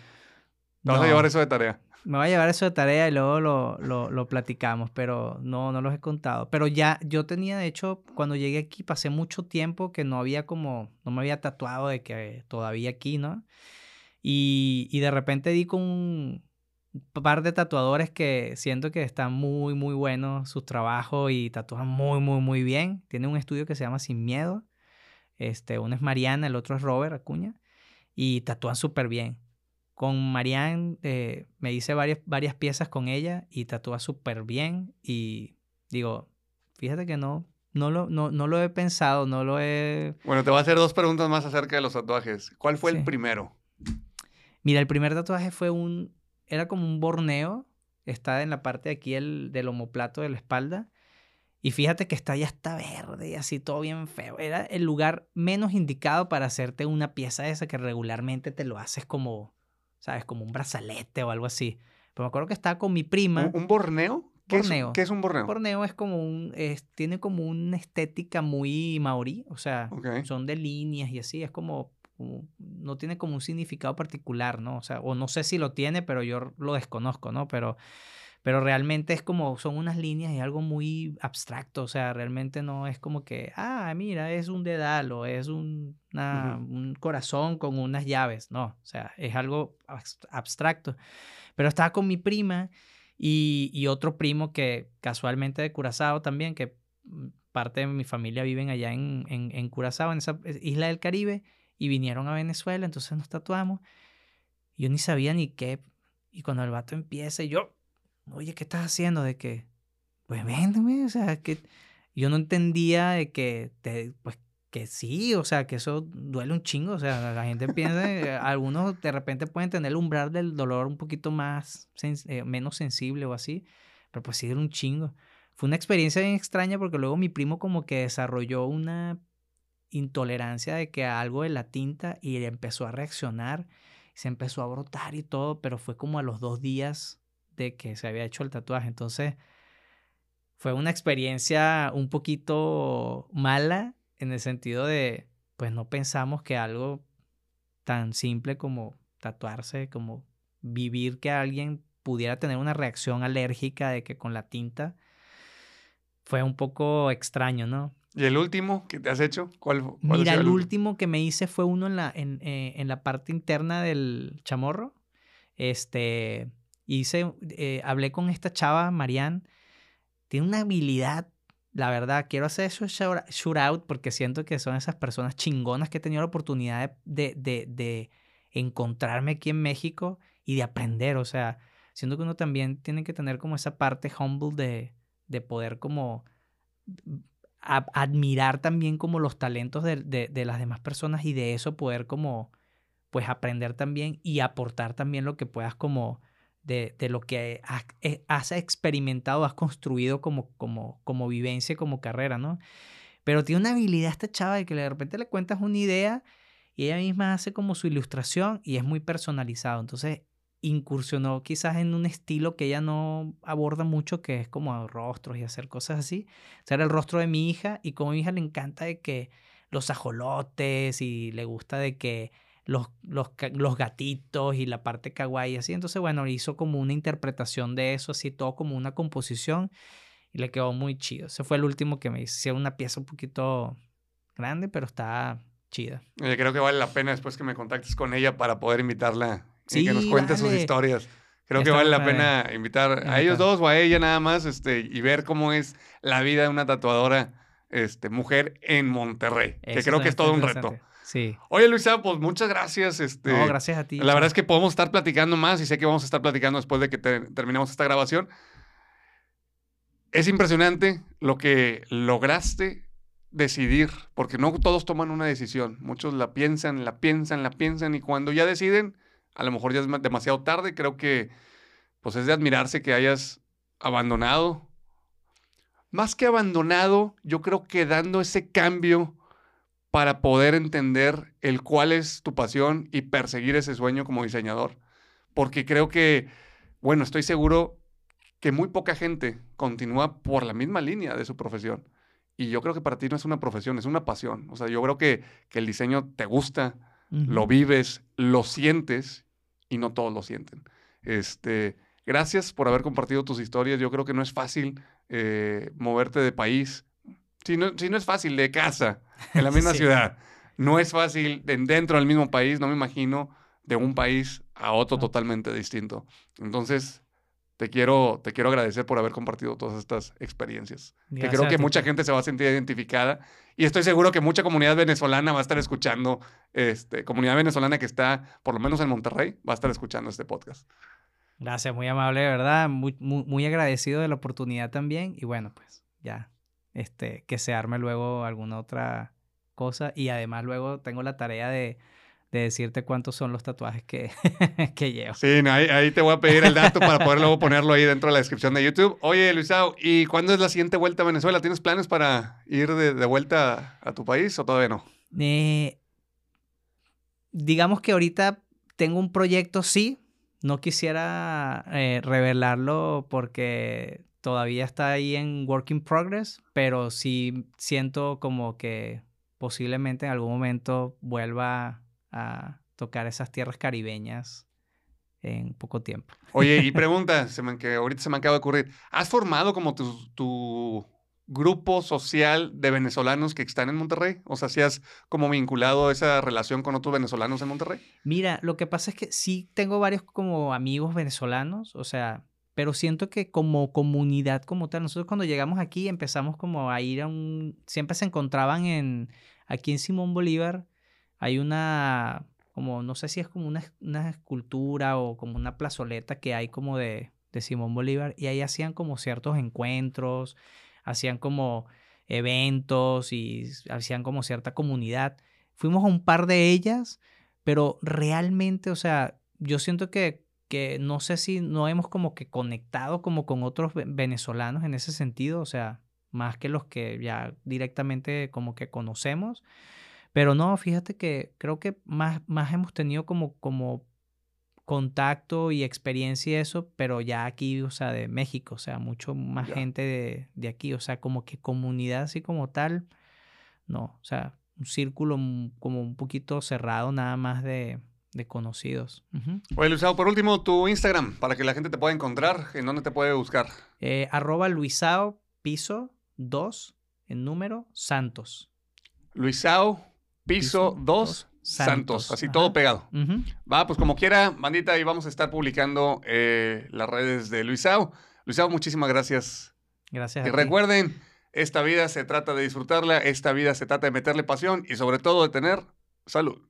Te vas a No. llevar eso de tarea. Me voy a llevar eso de tarea y luego lo, lo, lo platicamos, pero no, no los he contado. Pero ya, yo tenía, de hecho, cuando llegué aquí, pasé mucho tiempo que no había como, no me había tatuado de que todavía aquí, ¿no? Y, y de repente di con un par de tatuadores que siento que están muy, muy buenos sus trabajos y tatúan muy, muy, muy bien. Tienen un estudio que se llama Sin Miedo. Este, uno es Mariana, el otro es Robert Acuña. Y tatúan súper bien. Con Marianne eh, me hice varias, varias piezas con ella y tatúa súper bien. Y digo, fíjate que no, no, lo, no, no lo he pensado, no lo he... Bueno, te voy a hacer dos preguntas más acerca de los tatuajes. ¿Cuál fue Sí. el primero? Mira, el primer tatuaje fue un, era como un borneo, está en la parte de aquí el, del omoplato de la espalda. Y fíjate que está ya está verde y así todo bien feo. Era el lugar menos indicado para hacerte una pieza esa que regularmente te lo haces como, ¿sabes? Como un brazalete o algo así. Pero me acuerdo que estaba con mi prima. ¿Un, un borneo? ¿Qué es- Borneo. ¿Qué es un borneo? Borneo es como un, es- tiene como una estética muy maorí, o sea, Ok. son de líneas y así, es como, como- no tiene como un significado particular, ¿no? O sea, o no sé si lo tiene, pero yo lo desconozco, ¿no? Pero, pero realmente es como, son unas líneas y algo muy abstracto, o sea, realmente no es como que, ah, mira, es un dedal o es un, una- un corazón con unas llaves, no, o sea, es algo abs- abstracto. Pero estaba con mi prima y, y otro primo que casualmente de Curazao también, que mm, parte de mi familia viven allá en, en, en Curazao, en esa isla del Caribe, y vinieron a Venezuela, entonces nos tatuamos. Yo ni sabía ni qué. Y cuando el vato empieza, yo, oye, ¿qué estás haciendo? De que, pues véndeme, o sea, que yo no entendía de que, te, pues que sí, o sea, que eso duele un chingo, o sea, la gente piensa, eh, algunos de repente pueden tener el umbral del dolor un poquito más, eh, menos sensible o así, pero pues sí duele un chingo. Fue una experiencia bien extraña porque luego mi primo como que desarrolló una intolerancia de que algo de la tinta y empezó a reaccionar, se empezó a brotar y todo, pero fue como a los dos días de que se había hecho el tatuaje, entonces fue una experiencia un poquito mala en el sentido de, pues no pensamos que algo tan simple como tatuarse, como vivir que alguien pudiera tener una reacción alérgica de que con la tinta fue un poco extraño, ¿no? ¿Y el último que te has hecho? ¿Cuál, cuál Mira, sido el último que me hice fue uno en la, en, eh, en la parte interna del chamorro. Este, hice, eh, hablé con esta chava, Marianne. Tiene una habilidad la verdad, quiero hacer eso shout shout out porque siento que son esas personas chingonas que he tenido la oportunidad de, de, de encontrarme aquí en México y de aprender. O sea, siento que uno también tiene que tener como esa parte humble de, de poder como admirar también como los talentos de, de- de las demás personas y de eso poder como pues aprender también y aportar también lo que puedas como de, lo que has, eh, has experimentado, has construido como, como, como vivencia, como carrera, ¿no? Pero tiene una habilidad esta chava de que de repente le cuentas una idea y ella misma hace como su ilustración y es muy personalizado. Entonces incursionó quizás en un estilo que ella no aborda mucho, que es como rostros y hacer cosas así. O era el rostro de mi hija y como a mi hija le encanta de que los ajolotes y le gusta de que los, los, los gatitos y la parte kawaii así. Entonces, bueno, hizo como una interpretación de eso, así todo como una composición y le quedó muy chido. Ese fue el último que me hice. Sí, una pieza un poquito grande, pero está chida. Creo que vale la pena después que me contactes con ella para poder invitarla y que nos Sí, cuente sus historias. Creo que vale la pena invitar a ellos dos o a ella nada más este, y ver cómo es la vida de una tatuadora este, mujer en Monterrey, que creo que es todo un reto. Sí. Oye, Luisa, pues muchas gracias. Este, No, gracias a ti. La verdad es que podemos estar platicando más y sé que vamos a estar platicando después de que te- terminemos esta grabación. Es impresionante lo que lograste decidir, porque no todos toman una decisión. Muchos la piensan, la piensan, la piensan y cuando ya deciden, a lo mejor ya es ma- demasiado tarde. Creo que pues es de admirarse que hayas abandonado. Más que abandonado, yo creo que dando ese cambio para poder entender el cuál es tu pasión y perseguir ese sueño como diseñador. Porque creo que, bueno, estoy seguro que muy poca gente continúa por la misma línea de su profesión. Y yo creo que para ti no es una profesión, es una pasión. O sea, yo creo que, que el diseño te gusta, lo vives, lo sientes y no todos lo sienten. Este, gracias por haber compartido tus historias. Yo creo que no es fácil eh, moverte de país. Si no, si no es fácil, de casa, en la misma Sí. ciudad. No es fácil de- dentro del mismo país, no me imagino de un país a otro Ah. totalmente distinto. Entonces, te quiero, te quiero agradecer por haber compartido todas estas experiencias. que creo que mucha gente se va a sentir identificada y estoy seguro que mucha comunidad venezolana va a estar escuchando, este, comunidad venezolana que está, por lo menos en Monterrey, va a estar escuchando este podcast. Gracias, muy amable, de verdad. Muy, muy, muy agradecido de la oportunidad también. Y bueno, pues ya, este, que se arme luego alguna otra cosa. Y además luego tengo la tarea de, de decirte cuántos son los tatuajes que, que llevo. Sí, no, ahí, ahí te voy a pedir el dato para poder luego ponerlo ahí dentro de la descripción de YouTube. Oye, Luisao, ¿y cuándo es la siguiente vuelta a Venezuela? ¿Tienes planes para ir de, de vuelta a tu país o todavía no? Eh, digamos que ahorita tengo un proyecto, sí. No quisiera eh, revelarlo porque todavía está ahí en work in progress, pero sí siento como que posiblemente en algún momento vuelva a tocar esas tierras caribeñas en poco tiempo. Oye, y pregunta, se me- que ahorita se me acaba de ocurrir. ¿Has formado como tu, tu grupo social de venezolanos que están en Monterrey? O sea, si has como vinculado esa relación con otros venezolanos en Monterrey? Mira, lo que pasa es que sí tengo varios como amigos venezolanos, o sea, pero siento que como comunidad como tal, nosotros cuando llegamos aquí empezamos como a ir a un, siempre se encontraban en, aquí en Simón Bolívar, hay una, como, no sé si es como una, una escultura o como una plazoleta que hay como de, de Simón Bolívar y ahí hacían como ciertos encuentros, hacían como eventos y hacían como cierta comunidad. Fuimos a un par de ellas pero realmente, o sea, yo siento que, que no sé si no hemos como que conectado como con otros ve- venezolanos en ese sentido, o sea, más que los que ya directamente como que conocemos. Pero no, fíjate que creo que más, más hemos tenido como, como contacto y experiencia y eso, pero ya aquí, o sea, de México, o sea, mucho más gente de, de aquí, o sea, como que comunidad así como tal, no, o sea, un círculo m- como un poquito cerrado nada más de, de conocidos. Oye, Luisao, por último, tu Instagram, para que la gente te pueda encontrar, ¿en dónde te puede buscar? Eh, arroba Luisao piso 2 en número Santos. Luisao, piso Piso 2, dos, Santos, Santos. así Ajá. todo pegado. Va, pues como quiera, bandita, ahí vamos a estar publicando eh, las redes de Luisao. Luisao, muchísimas gracias. Gracias. Y a ti. recuerden, Esta vida se trata de disfrutarla, esta vida se trata de meterle pasión y sobre todo de tener salud.